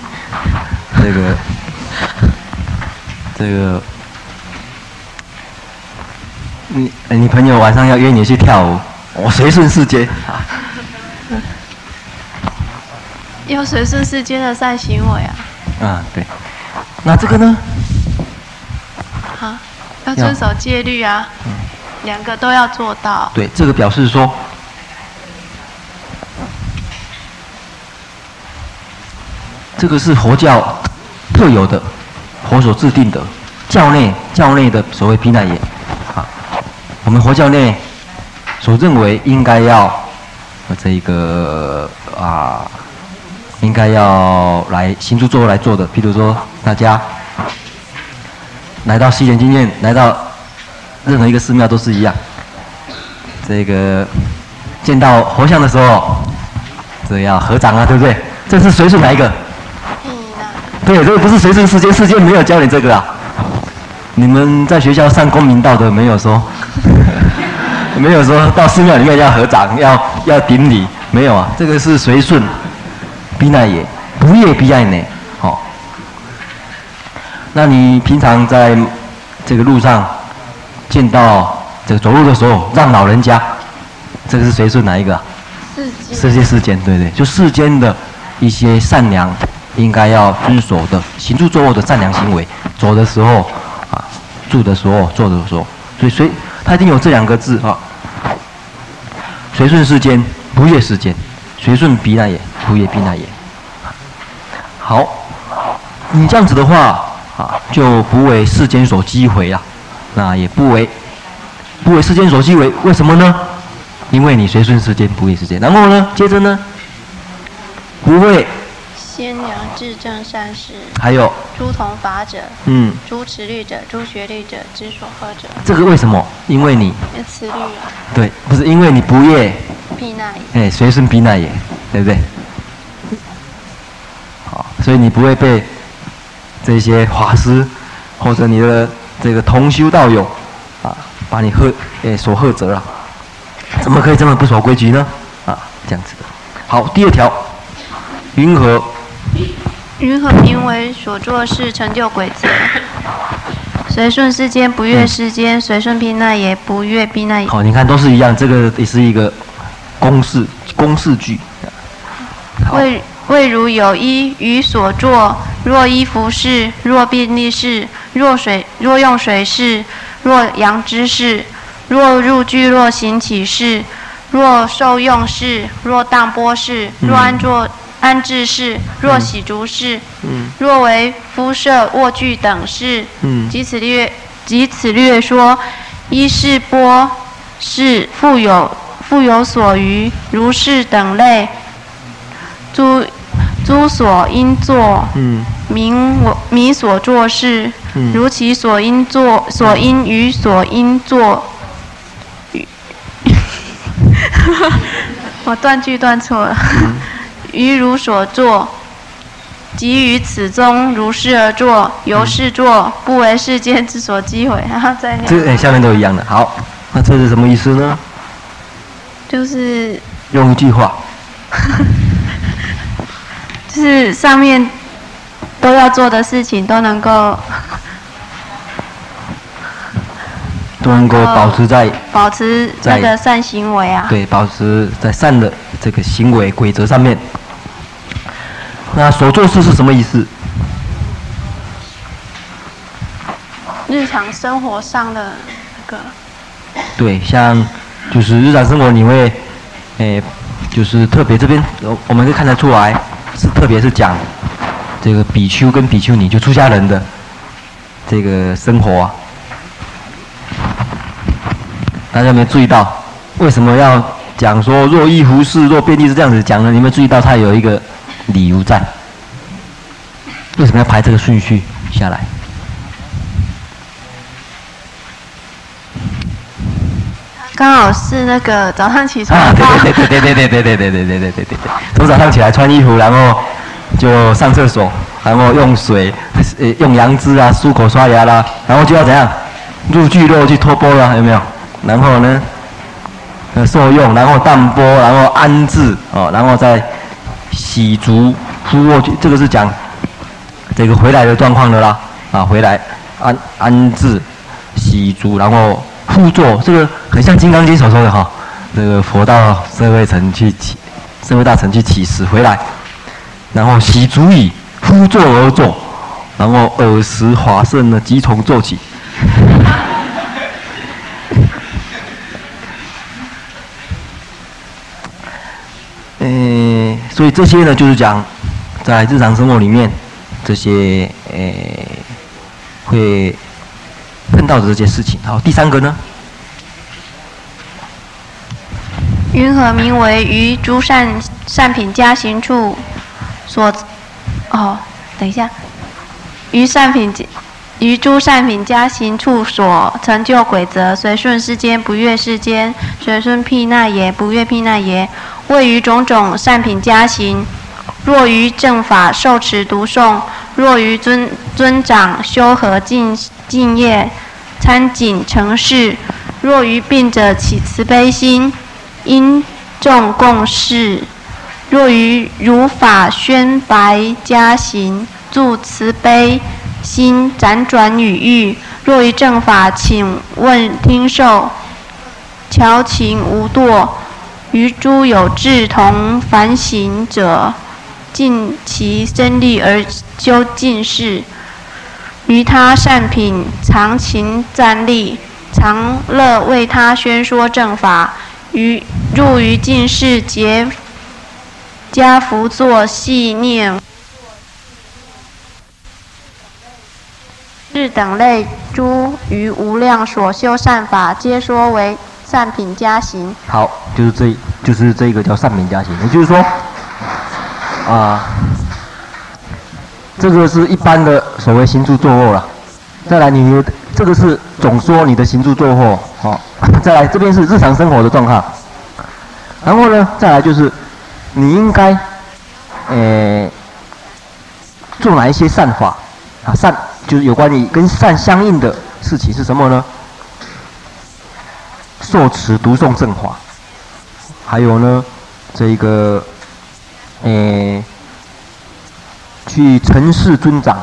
这个，这个。你你朋友晚上要约你去跳舞，我随顺世间啊。有随顺世间的善行为啊。啊，对。那这个呢？好，要遵守戒律啊。嗯。两个都要做到。对，这个表示说，这个是佛教特有的，佛所制定的教内教内的所谓毘奈耶。我们佛教内所认为应该要这一个啊，应该要来行住坐来做的，譬如说大家来到西莲经院，来到任何一个寺庙都是一样。这个见到佛像的时候，这要合掌啊，对不对？这是随顺哪一个？对，这个不是随顺世间，世间没有教你这个啊。你们在学校上公民道德没有说？没有说到寺庙里面要合掌，要要顶礼，没有啊。这个是随顺，毘奈也，不悦毘奈耶，哦。那你平常在这个路上见到这个走路的时候，让老人家，这个是随顺哪一个？世间。世间世间，对对，就世间的一些善良，应该要遵守的行住坐卧的善良行为，走的时候啊，住的时候，坐的时候，所以随。他一定有这两个字啊，随顺世间，不悦世间，随顺彼那也，不悦彼那也。好，你这样子的话啊，就不为世间所击毁了，那也不为不为世间所击毁，为什么呢？因为你随顺世间，不悦世间。然后呢，接着呢，不为。先良智正善事，还有诸同法者，嗯，诸持律者，诸学律者，之所呵者。这个为什么？因为你持律啊。对，不是因为你不业。避难也。哎，随顺避难也，对不对？好，所以你不会被这些法师或者你的这个同修道友啊，把你呵哎所呵责了。怎么可以这么不守规矩呢？啊，这样子的。好，第二条，云何？云何名为所作事成就轨则？随顺世间，不悦世间；随顺避难也，不悦避难也。好，你看都是一样，这个也是一个公式公式句。未未如有一于所作，若衣服饰，若便利饰，若水若用水饰，若扬之饰，若入聚若行起饰，若受用饰，若当钵饰，若安坐。安置事，若洗足事，嗯、若为敷设卧具等事，嗯、即此略，即此略说，一是波是富有富有所余，如是等类，诸诸所应作，名我名所作事，嗯、如其所应作所应与所应作，我断句断错了。嗯于如所作，即于此中如是而作，由是作，不为世间之所讥毁。然 后再念。这下面都一样的。好，那这是什么意思呢？就是用一句话，就是上面都要做的事情都能够 都能够保持在保持那个善行为啊。对，保持在善的这个行为规则上面。那所作事是什么意思？日常生活上的那个。对，像就是日常生活，你会，诶，就是特别这边，我们可以看得出来，是特别是讲这个比丘跟比丘尼，就出家人的这个生活啊。大家有没有注意到？为什么要讲说若一胡适，若遍地是这样子讲呢？你有没有注意到它有一个理由在？为什么要排这个顺序下来？刚好是那个早上起床。啊，对对对对对对对对对对对对对对对。从早上起来穿衣服，然后就上厕所，然后用水，呃，用杨枝啊漱口刷牙啦，然后就要怎样？入聚落去托钵了，有没有？然后呢？呃，受用，然后淡波，然后安置，哦，然后再洗足敷卧去，这个是讲这个回来的状况的啦，啊，回来安安置洗足，然后卧坐，这个很像《金刚经》所说的哈、这个佛到社会城去起，社会大城去乞食回来，然后洗足以卧坐而坐，然后尔时华盛呢即从坐起。所以这些呢，就是讲在日常生活里面，这些呃会碰到的这些事情。好，第三个呢，云何名为于诸善善品加行处所？哦，等一下，于善品于诸善品加行处所成就轨则，随顺世间，不越世间；随顺辟那耶，不越辟那耶。位于种种善品加行，若于正法受持读诵，若于尊尊长修和敬敬业参谨成事，若于病者起慈悲心，因众共事；若于如法宣白加行，助慈悲心辗转语喻；若于正法请问听受，调情无堕。于诸有志同凡行者，尽其身力而修尽事；于他善品常勤站立，常乐为他宣说正法；于入于尽事结跏趺坐系念，是等类诸于无量所修善法，皆说为。善品加行，好，就是这，就是这个叫善品加行。也就是说，啊，这个是一般的所谓行住坐卧了。再来，你这个是总说你的行住坐卧，好，再来这边是日常生活的状况。然后呢，再来就是你应该，呃，做哪一些善法啊？善就是有关于跟善相应的事情是什么呢？受持读诵正法，还有呢，这个，诶、去承事尊长，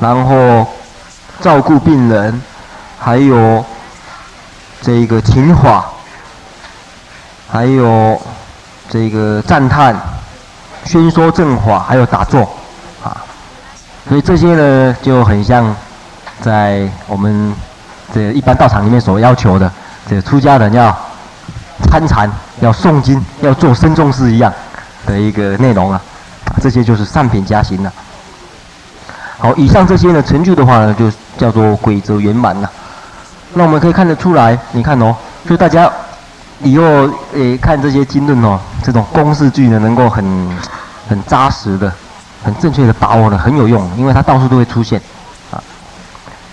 然后照顾病人，还有这个情法，还有这个赞叹、宣说正法，还有打坐，啊，所以这些呢就很像在我们这一般道场里面所要求的。这出家人要参禅、要诵经、要做僧众事一样的一个内容啊，这些就是善品加行了。好，以上这些呢成就的话呢，就叫做轨则圆满了。那我们可以看得出来，你看哦，就大家以后诶看这些经论哦，这种公式句呢，能够很很扎实的、很正确的把握的，很有用，因为它到处都会出现啊。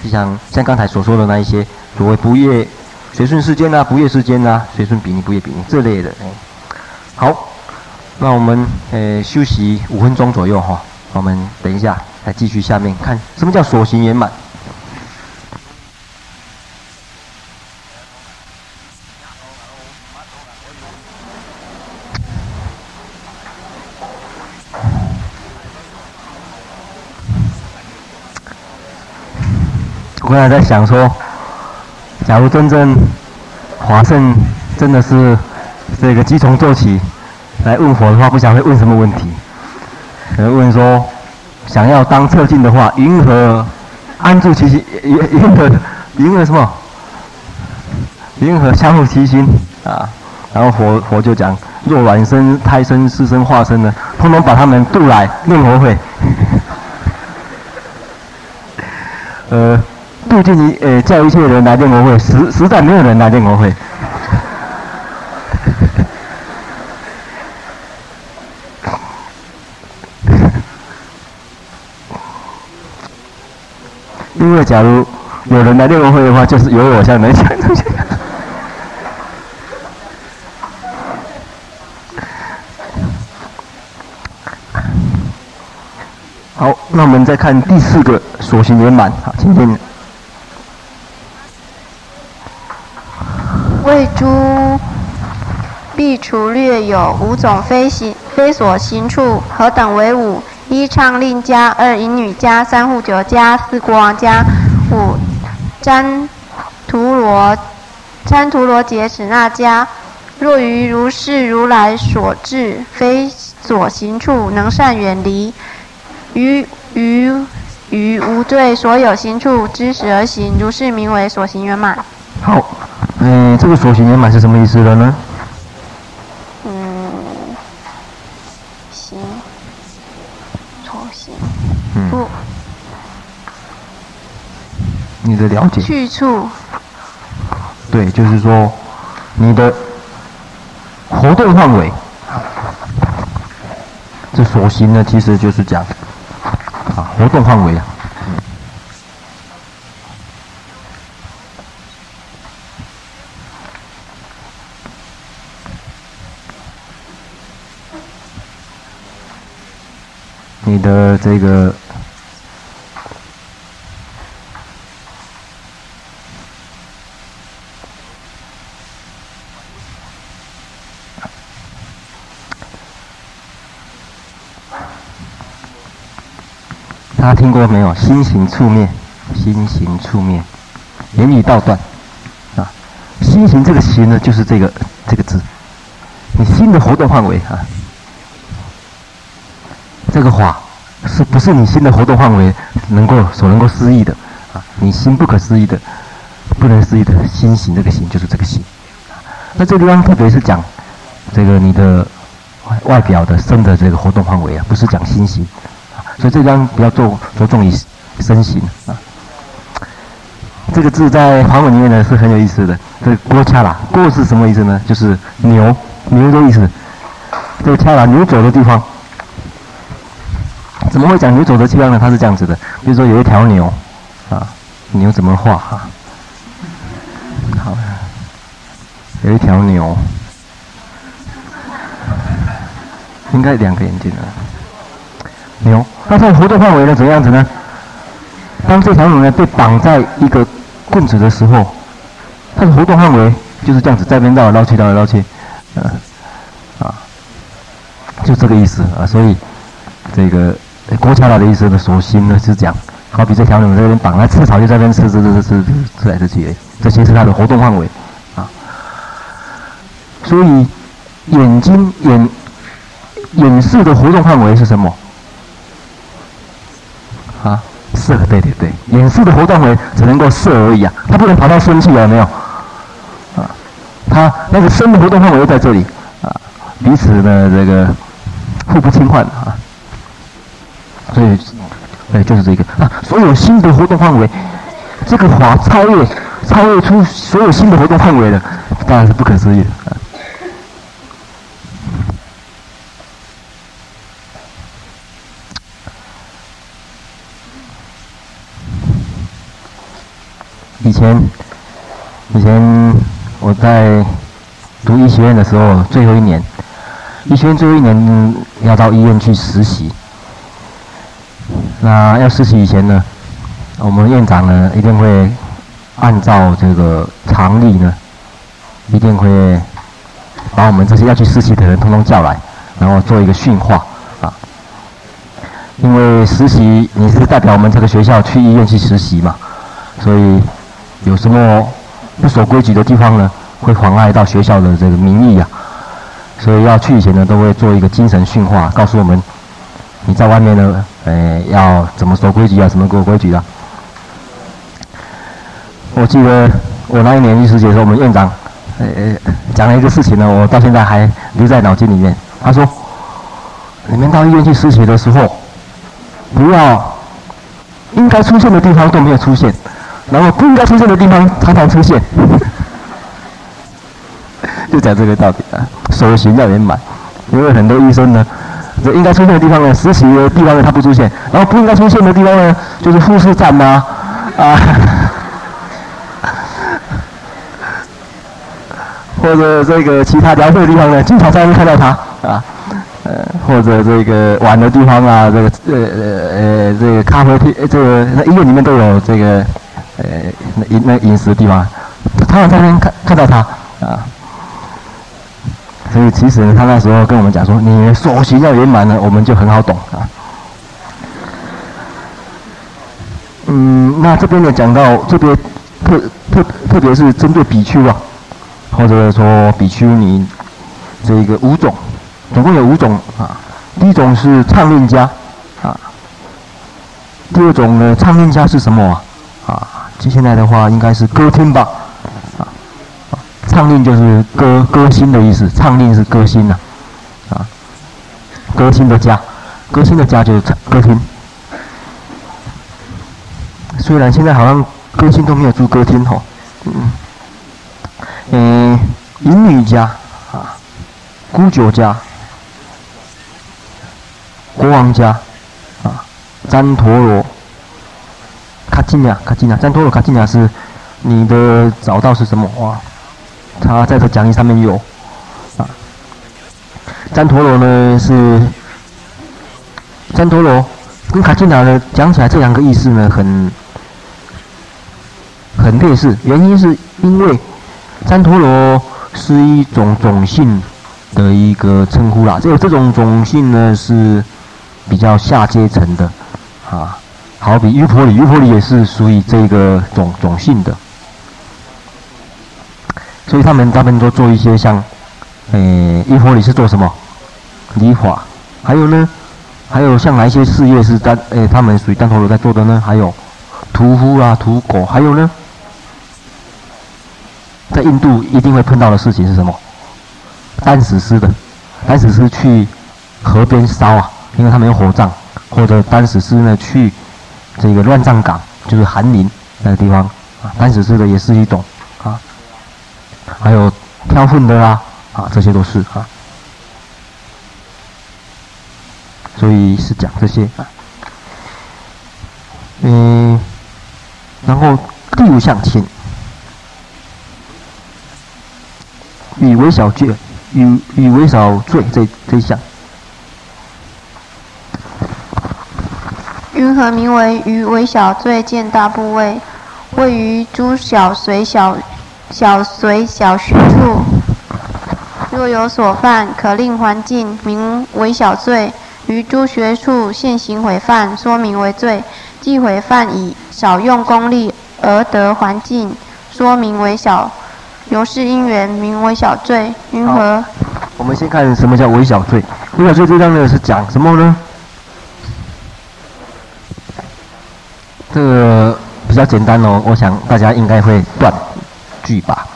就像像刚才所说的那一些所谓不越。随顺世间呐、啊，不越世间呐、啊，随顺比尼，不越比尼这类的。好，那我们呃休息五分钟左右哈，我们等一下来继续下面看什么叫所行圆满。我刚才在想说。假如真正华圣真的是这个即从坐起来问佛的话，不晓得会问什么问题？可能问说，想要当彻尽的话，云何安住其心？云云何云何什么？云何相互其心啊？然后佛佛就讲：若卵生、胎生、湿生、化生呢，通通把他们渡来念佛会。呃。杜静怡呃叫一切人来念佛会，实实在没有人来念佛会。因为假如有人来念佛会的话，就是有我像人讲东西。好，那我们再看第四个所行圆满。好，请听。为诸必除略有五种非行非所行处，何等为五？一唱令家，二淫女家，三护酒家，四国王家，五旃荼罗旃荼罗劫使那家。若于如是如来所至非所行处，能善远离。于于于无对所有行处知时而行，如是名为所行圆满。好，嗯，这个所行圆满是什么意思了呢？嗯，行，所行，嗯，不，你的了解。去处。对，就是说，你的活动范围。这所行呢，其实就是讲。啊，活动范围啊，你的这个，大家听过没有？心行处灭，心行处灭，言语道断，啊，心行这个行呢，就是这个这个字，你心的活动范围啊，这个法是不是你心的活动范围能够所能够思议的啊？你心不可思议的，不能思议的心行这个行就是这个行，那这地方特别是讲这个你的外表的身的这个活动范围啊，不是讲心行。所以这张比较重着重于身形啊。这个字在梵文里面呢是很有意思的。这个郭恰拉，郭是什么意思呢？就是牛，牛的意思。这个恰啦牛走的地方，怎么会讲牛走的地方呢？它是这样子的，比如说有一条牛，啊，牛怎么画啊？好，有一条牛，应该两个眼睛啊。牛，那这个活动范围呢？怎样子呢？当这条牛呢被绑在一个棍子的时候，它的活动范围就是这样子，在边绕来绕去，绕来绕去，啊，啊，就这个意思啊。所以这个郭恰拉的意思呢，所心呢是讲，好比这条牛在这边绑，它吃草就在这边吃吃吃吃吃来吃去，这些是它的活动范围啊。所以眼睛眼眼视的活动范围是什么？啊，色，对对对，眼视的活动范围只能够色而已啊，它不能跑到身去有没有？啊，它那个身的活动范围在这里啊，彼此的这个互不侵犯啊，所以，哎，就是这个啊，所有心的活动范围，这个法超越超越出所有心的活动范围的，当然是不可思议的啊。以前，以前我在读医学院的时候，最后一年，医学院最后一年要到医院去实习。那要实习以前呢，我们院长呢一定会按照这个常例呢，一定会把我们这些要去实习的人通通叫来，然后做一个训话啊。因为实习你是代表我们这个学校去医院去实习嘛，所以。有什么不守规矩的地方呢？会妨碍到学校的这个名誉呀。所以要去以前呢，都会做一个精神训话，告诉我们你在外面呢，呃，要怎么守规矩啊，怎么过规矩啊。我记得我那一年去实习的时候，我们院长呃讲了一个事情呢，我到现在还留在脑筋里面。他说：“你们到医院去实习的时候，不要应该出现的地方都没有出现。”然后不应该出现的地方常常出现，就讲这个道理啊。手型要圆满，因为很多医生呢，这应该出现的地方呢，实习的地方呢，他不出现；然后不应该出现的地方呢，就是护士站呐，啊，或者这个其他疗会的地方呢，经常在那看到他啊。呃，或者这个玩的地方啊，这个呃呃呃，这个咖啡厅，这个那医院里面都有这个呃那饮那饮食的地方，他们在那看看到他啊，所以其实他那时候跟我们讲说，你手型要圆满呢，我们就很好懂啊。嗯，那这边呢讲到这边特特特别是针对比丘啊，或者说比丘尼这个五种。总共有五种啊，第一种是唱念家啊，第二种呢，唱念家是什么啊？啊，接下来的话应该是歌听吧，唱令就是歌歌星的意思，唱令是歌星呐，啊，歌星的家，歌星的家就是歌厅。虽然现在好像歌星都没有住歌厅吼，嗯，嗯，淫女家啊，沽酒家。国王家，啊，旃陀罗，卡金亚，卡金亚，旃陀罗，卡金亚是你的找到是什么？哇，他在这讲义上面有，啊，旃陀罗呢是，旃陀罗跟卡金亚呢讲起来这两个意思呢很，很类似，原因是因为旃陀罗是一种种姓的一个称呼啦，只有这种种姓呢是。比较下阶层的，啊，好比优婆里，优婆里也是属于这个种种姓的，所以他们他们都做一些像，诶，优婆离是做什么？理法，还有呢，还有像哪一些事业是单诶，他们属于单头罗在做的呢？还有屠夫啊，屠狗，还有呢，在印度一定会碰到的事情是什么？担死尸的，担死尸去河边烧啊。因为他们有火葬，或者担死尸呢去这个乱葬岗，就是寒林那个地方啊，担死尸的也是一种啊，还有挑粪的啦啊，这些都是啊，所以是讲这些啊，嗯，然后第五项请与微小罪，与与微小罪这这一项。云何名为于微小罪见大部位？位于诸小随小小随小学处，若有所犯，可令还净，名为小罪；于诸学处现行毁犯，说明为罪。既毁犯以少用功力而得还净，说明为小。由是因缘，名为小罪。云何？我们先看什么叫微小罪。微小罪这张呢是讲什么呢？这个比较简单哦，我想大家应该会断句吧。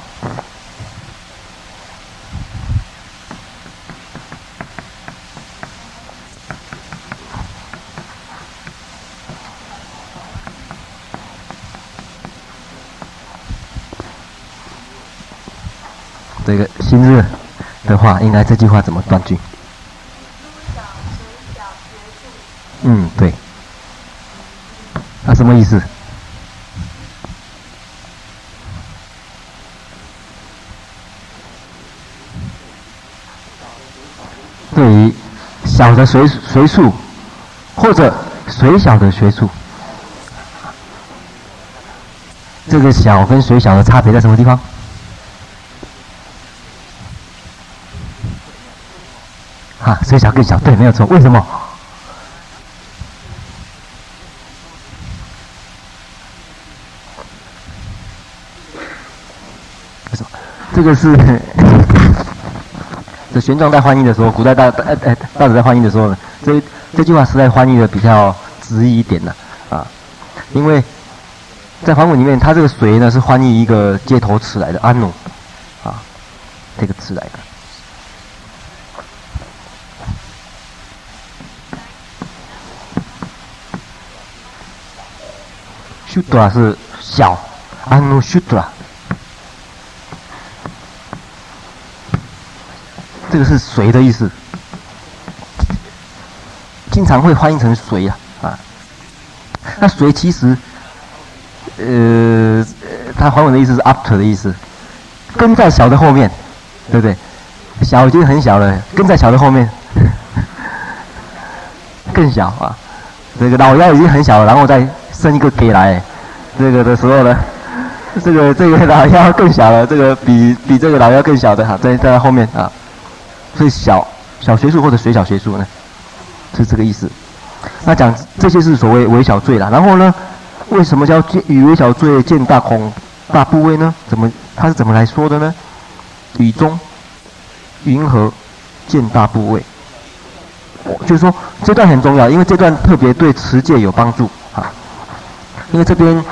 这个新日的话，应该这句话怎么断句？嗯，对。那、啊、什么意思？对于小的随随数，或者随小的随处，这个小跟随小的差别在什么地方？啊，随小更小，对，没有错。为什么？这个是这玄奘在翻译的时候，古代大呃呃大德在翻译的时候呢，这这句话实在翻译的比较直译一点的啊，因为在梵文里面，它这个水呢是翻译一个接头词来的安努啊，这个词来的。修多是小，Anushudra。这个是谁的意思？经常会翻译成谁啊？啊，那谁其实，呃，它梵文的意思是 after 的意思，跟在小的后面，对不对？小已经很小了，跟在小的后面，更小啊。这个老幺已经很小了，然后再生一个给来，这个的时候呢，这个这个老幺更小了，这个比比这个老幺更小的哈，在在后面啊。是小小学数或者随小学数呢，是这个意思。那讲这些是所谓微小罪了。然后呢，为什么叫与微小罪见大恐大部位呢？怎么他是怎么来说的呢？雨中云何见大部位？就是说这段很重要，因为这段特别对持戒有帮助啊。因为这边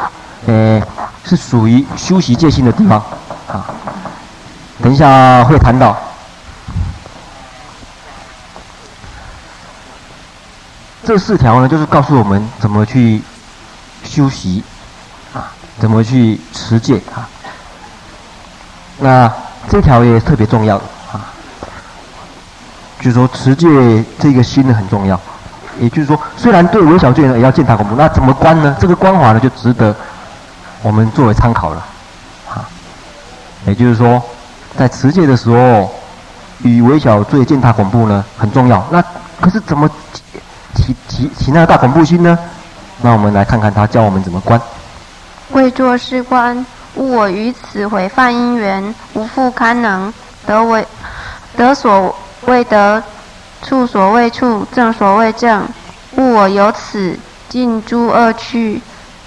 呃是属于修习戒心的地方啊。等一下会谈到。这四条呢，就是告诉我们怎么去修习啊，怎么去持戒啊。那这条也特别重要啊，就是说持戒这个心呢很重要。也就是说，虽然对微小罪呢也要见大恐怖，那怎么观呢？这个观法呢就值得我们作为参考了啊。也就是说，在持戒的时候，与微小罪见大恐怖呢很重要。那可是怎么？起起起那个大恐怖心呢？那我们来看看他教我们怎么观。为作是观，吾我于此毁犯因缘，无复堪能得为得所未得，处所未处，正所未证。吾我由此进诸恶趣，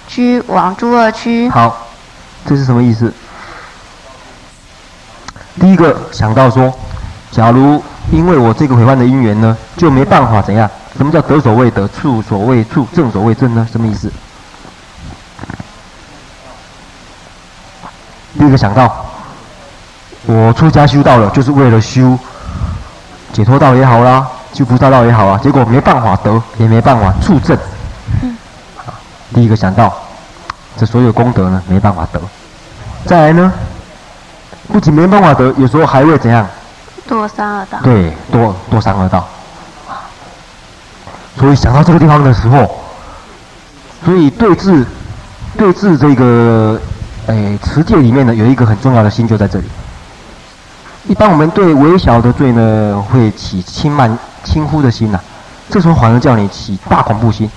居往诸恶趣。好，这是什么意思？第一个想到说，假如因为我这个毁犯的因缘呢，就没办法怎样？什么叫得所未得，处所未处，正所谓正呢？什么意思？第一个想到，我出家修道了，就是为了修解脱道也好啦，修菩萨道也好啊，结果没办法得，也没办法处正。第一个想到，这所有功德呢，没办法得。再来呢，不仅没办法得，有时候还会怎样？多三恶道。对，堕堕三恶道。所以想到这个地方的时候，所以对治对治这个诶持戒里面呢，有一个很重要的心就在这里。一般我们对微小的罪呢，会起轻慢轻忽的心呐、啊，这时候反而叫你起大恐怖心。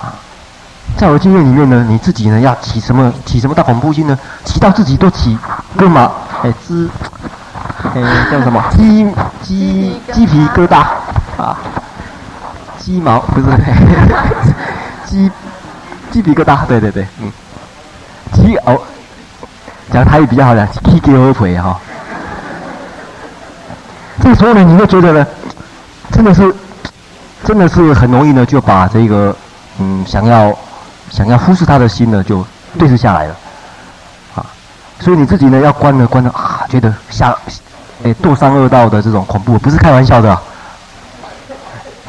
啊，在我的经验里面呢，你自己呢要起什么起什么大恐怖心呢？起到自己都起干嘛？哎，鸡，哎叫什么？鸡鸡鸡皮疙瘩啊！鸡毛不是，鸡鸡皮疙瘩，对对对，嗯，鸡哦，讲台语比较好讲，鸡给我腿哈。这个时候呢，你会觉得呢，真的是，真的是很容易呢，就把这个嗯，想要想要忽视他的心呢，就对视下来了，啊，所以你自己呢，要关呢，观的啊，觉得下，哎，堕三恶道的这种恐怖，不是开玩笑的啊。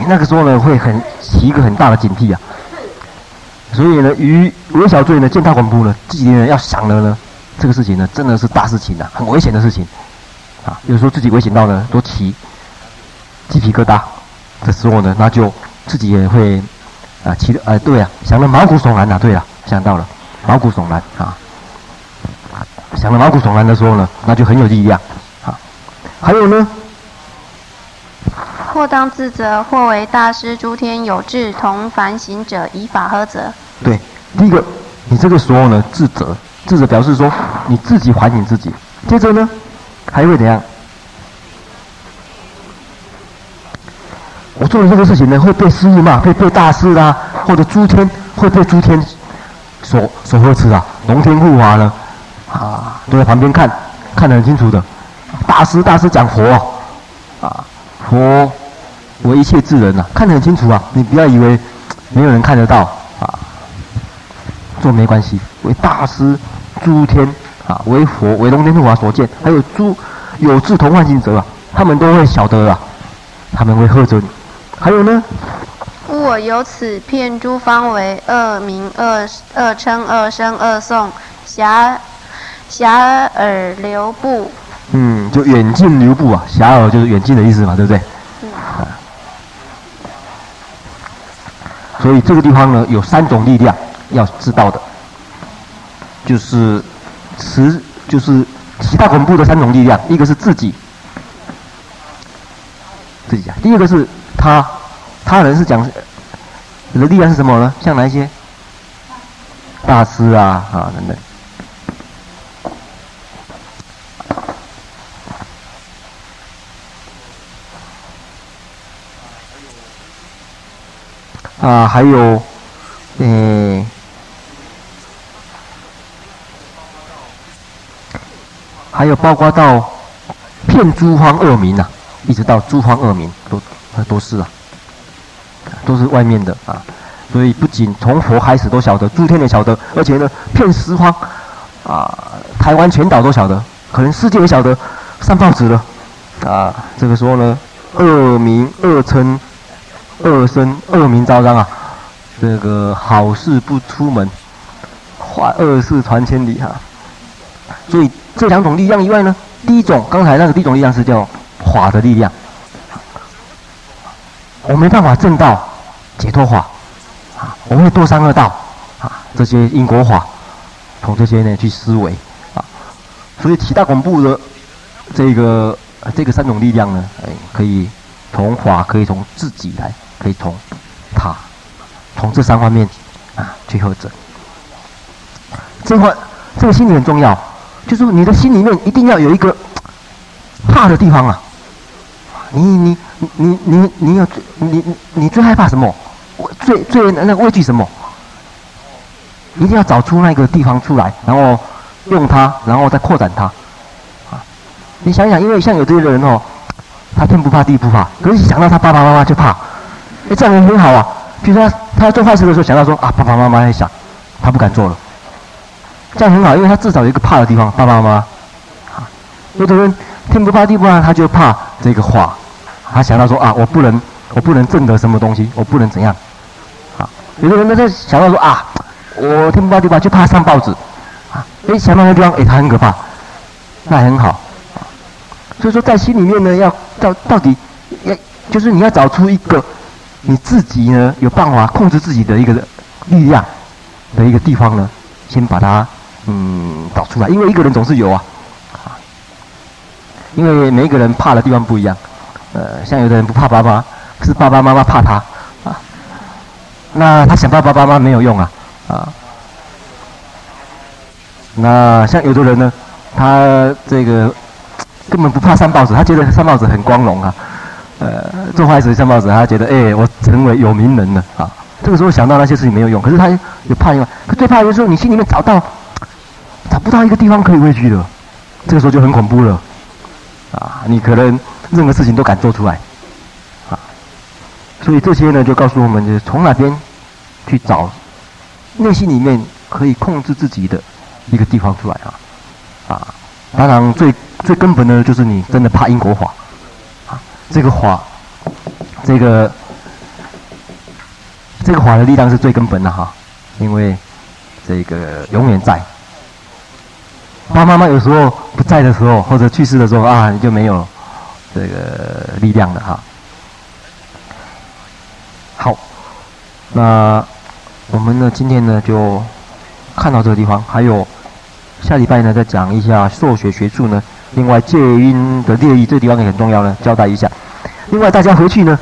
那个时候呢，会很起一个很大的警惕啊。所以呢，与微小罪呢，见大恐怖呢，自己呢要想的呢，这个事情呢，真的是大事情啊，很危险的事情啊。有时候自己危险到呢，都起鸡皮疙瘩的时候呢，那就自己也会啊起的哎对啊，想的毛骨悚然啊。对了，想到了毛骨悚然啊，想的毛骨悚然的时候呢，那就很有力量啊。还有呢。或当自责，或为大师诸天有志同凡行者，以法呵责。对，第一个，你这个时候呢，自责，自责表示说你自己反省自己。接着呢，还会怎样？我做的这个事情呢，会被师父骂，会被大师啊，或者诸天会被诸天所所呵斥啊，龙天护法呢，啊，都在旁边看，看得很清楚的。大师，大师讲佛啊，佛。为一切智人呐、啊，看得很清楚啊！你不要以为没有人看得到啊，这没关系。为大师诸天啊，为佛为龙天护法所见，还有诸有志同梵行者啊，他们都会晓得啊，他们会喝着你。还有呢，故我由此骗诸方为二名二二称二声二诵，遐遐迩流布。嗯，就远近流布啊，遐迩就是远近的意思嘛，对不对？所以这个地方呢，有三种力量要知道的，就是持，就是其他恐怖的三种力量，一个是自己，自己啊；第二个是他，他人是讲你的力量是什么呢？像哪一些？大师啊，啊等等。啊，还有，嗯，还有包括到骗诸方恶民呐，一直到诸方恶民都都是啊，都是外面的啊，所以不仅从佛开始都晓得，诸天也晓得，而且呢，骗十方啊，台湾全岛都晓得，可能世界也晓得，上报纸了啊，这个时候呢，恶名恶称。恶声恶名昭彰啊！这个好事不出门，坏恶事传千里哈、啊。所以这两种力量以外呢，第一种刚才那个第一种力量是叫法的力量。我没办法证道解脱法啊，我会堕三恶道啊，这些因果法，从这些呢去思维啊。所以七大恐怖的这个这个三种力量呢，哎，可以从法，可以从自己来。可以从他从这三方面啊去获得。这块这个心理很重要，就是你的心里面一定要有一个怕的地方啊。你你你你你有最你你最害怕什么？最最那个畏惧什么？一定要找出那个地方出来，然后用它，然后再扩展它。啊，你想想，因为像有这些人哦，他天不怕地不怕，可是想到他爸爸妈妈就怕。哎，这样人很好啊。比如说他，他做坏事的时候，想到说啊，爸爸妈妈在想，他不敢做了。这样很好，因为他至少有一个怕的地方，爸爸妈妈。啊，有的人天不怕地不怕，他就怕这个话。他想到说啊，我不能，我不能挣得什么东西，我不能怎样。啊，有的人呢，他想到说啊，我天不怕地不怕，就怕上报纸。啊，哎，想到那地方，哎，他很可怕，那很好。所以说在心里面呢，要到到底要，就是你要找出一个。你自己呢，有办法控制自己的一个力量的一个地方呢，先把它嗯找出来，因为一个人总是有啊，因为每一个人怕的地方不一样，呃，像有的人不怕爸爸，是爸爸妈妈怕他啊，那他想爸爸妈妈没有用啊，啊，那像有的人呢，他这个根本不怕上报纸，他觉得上报纸很光荣啊。呃，做坏事上报纸，他觉得，哎、我成为有名人了啊！这个时候想到那些事情没有用，可是他有怕用，可最怕的时候，你心里面找到找不到一个地方可以畏惧的，这个时候就很恐怖了啊！你可能任何事情都敢做出来啊！所以这些呢，就告诉我们，就是从哪边去找内心里面可以控制自己的一个地方出来啊！啊，当然最最根本的就是你真的怕因果法。这个法，这个这个法的力量是最根本的哈，因为这个永远在。爸爸妈妈有时候不在的时候，或者去世的时候啊，你就没有这个力量了哈。好，那我们呢今天呢就看到这个地方，还有下礼拜呢再讲一下受学学术呢。另外戒音的列义，这个地方也很重要呢，交代一下。另外大家回去呢，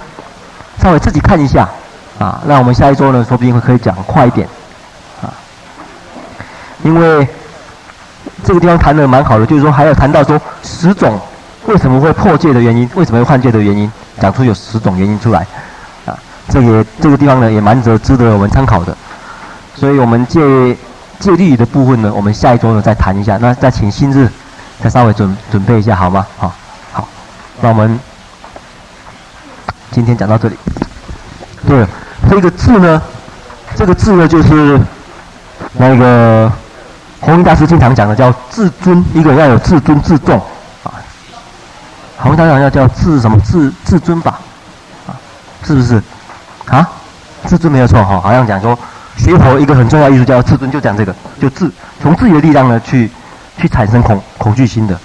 稍微自己看一下，啊，那我们下一周呢，说不定会可以讲快一点，啊，因为这个地方谈的蛮好的，就是说还要谈到说十种为什么会破戒的原因，为什么会换戒的原因，讲出有十种原因出来，啊，这也这个地方呢也蛮值得我们参考的，所以我们戒戒律的部分呢，我们下一周呢再谈一下，那再请新日。再稍微准准备一下好吗？好，好，那我们今天讲到这里。对，这个字呢，这个字呢就是那个弘一大师经常讲的，叫自尊，一个人要有自尊自重啊。弘一大师要叫自什么自自尊吧？啊，是不是？啊？自尊没有错哈，好像讲说学佛一个很重要艺术叫自尊，就讲这个，就自从自己的力量呢去去产生恐恐惧心的。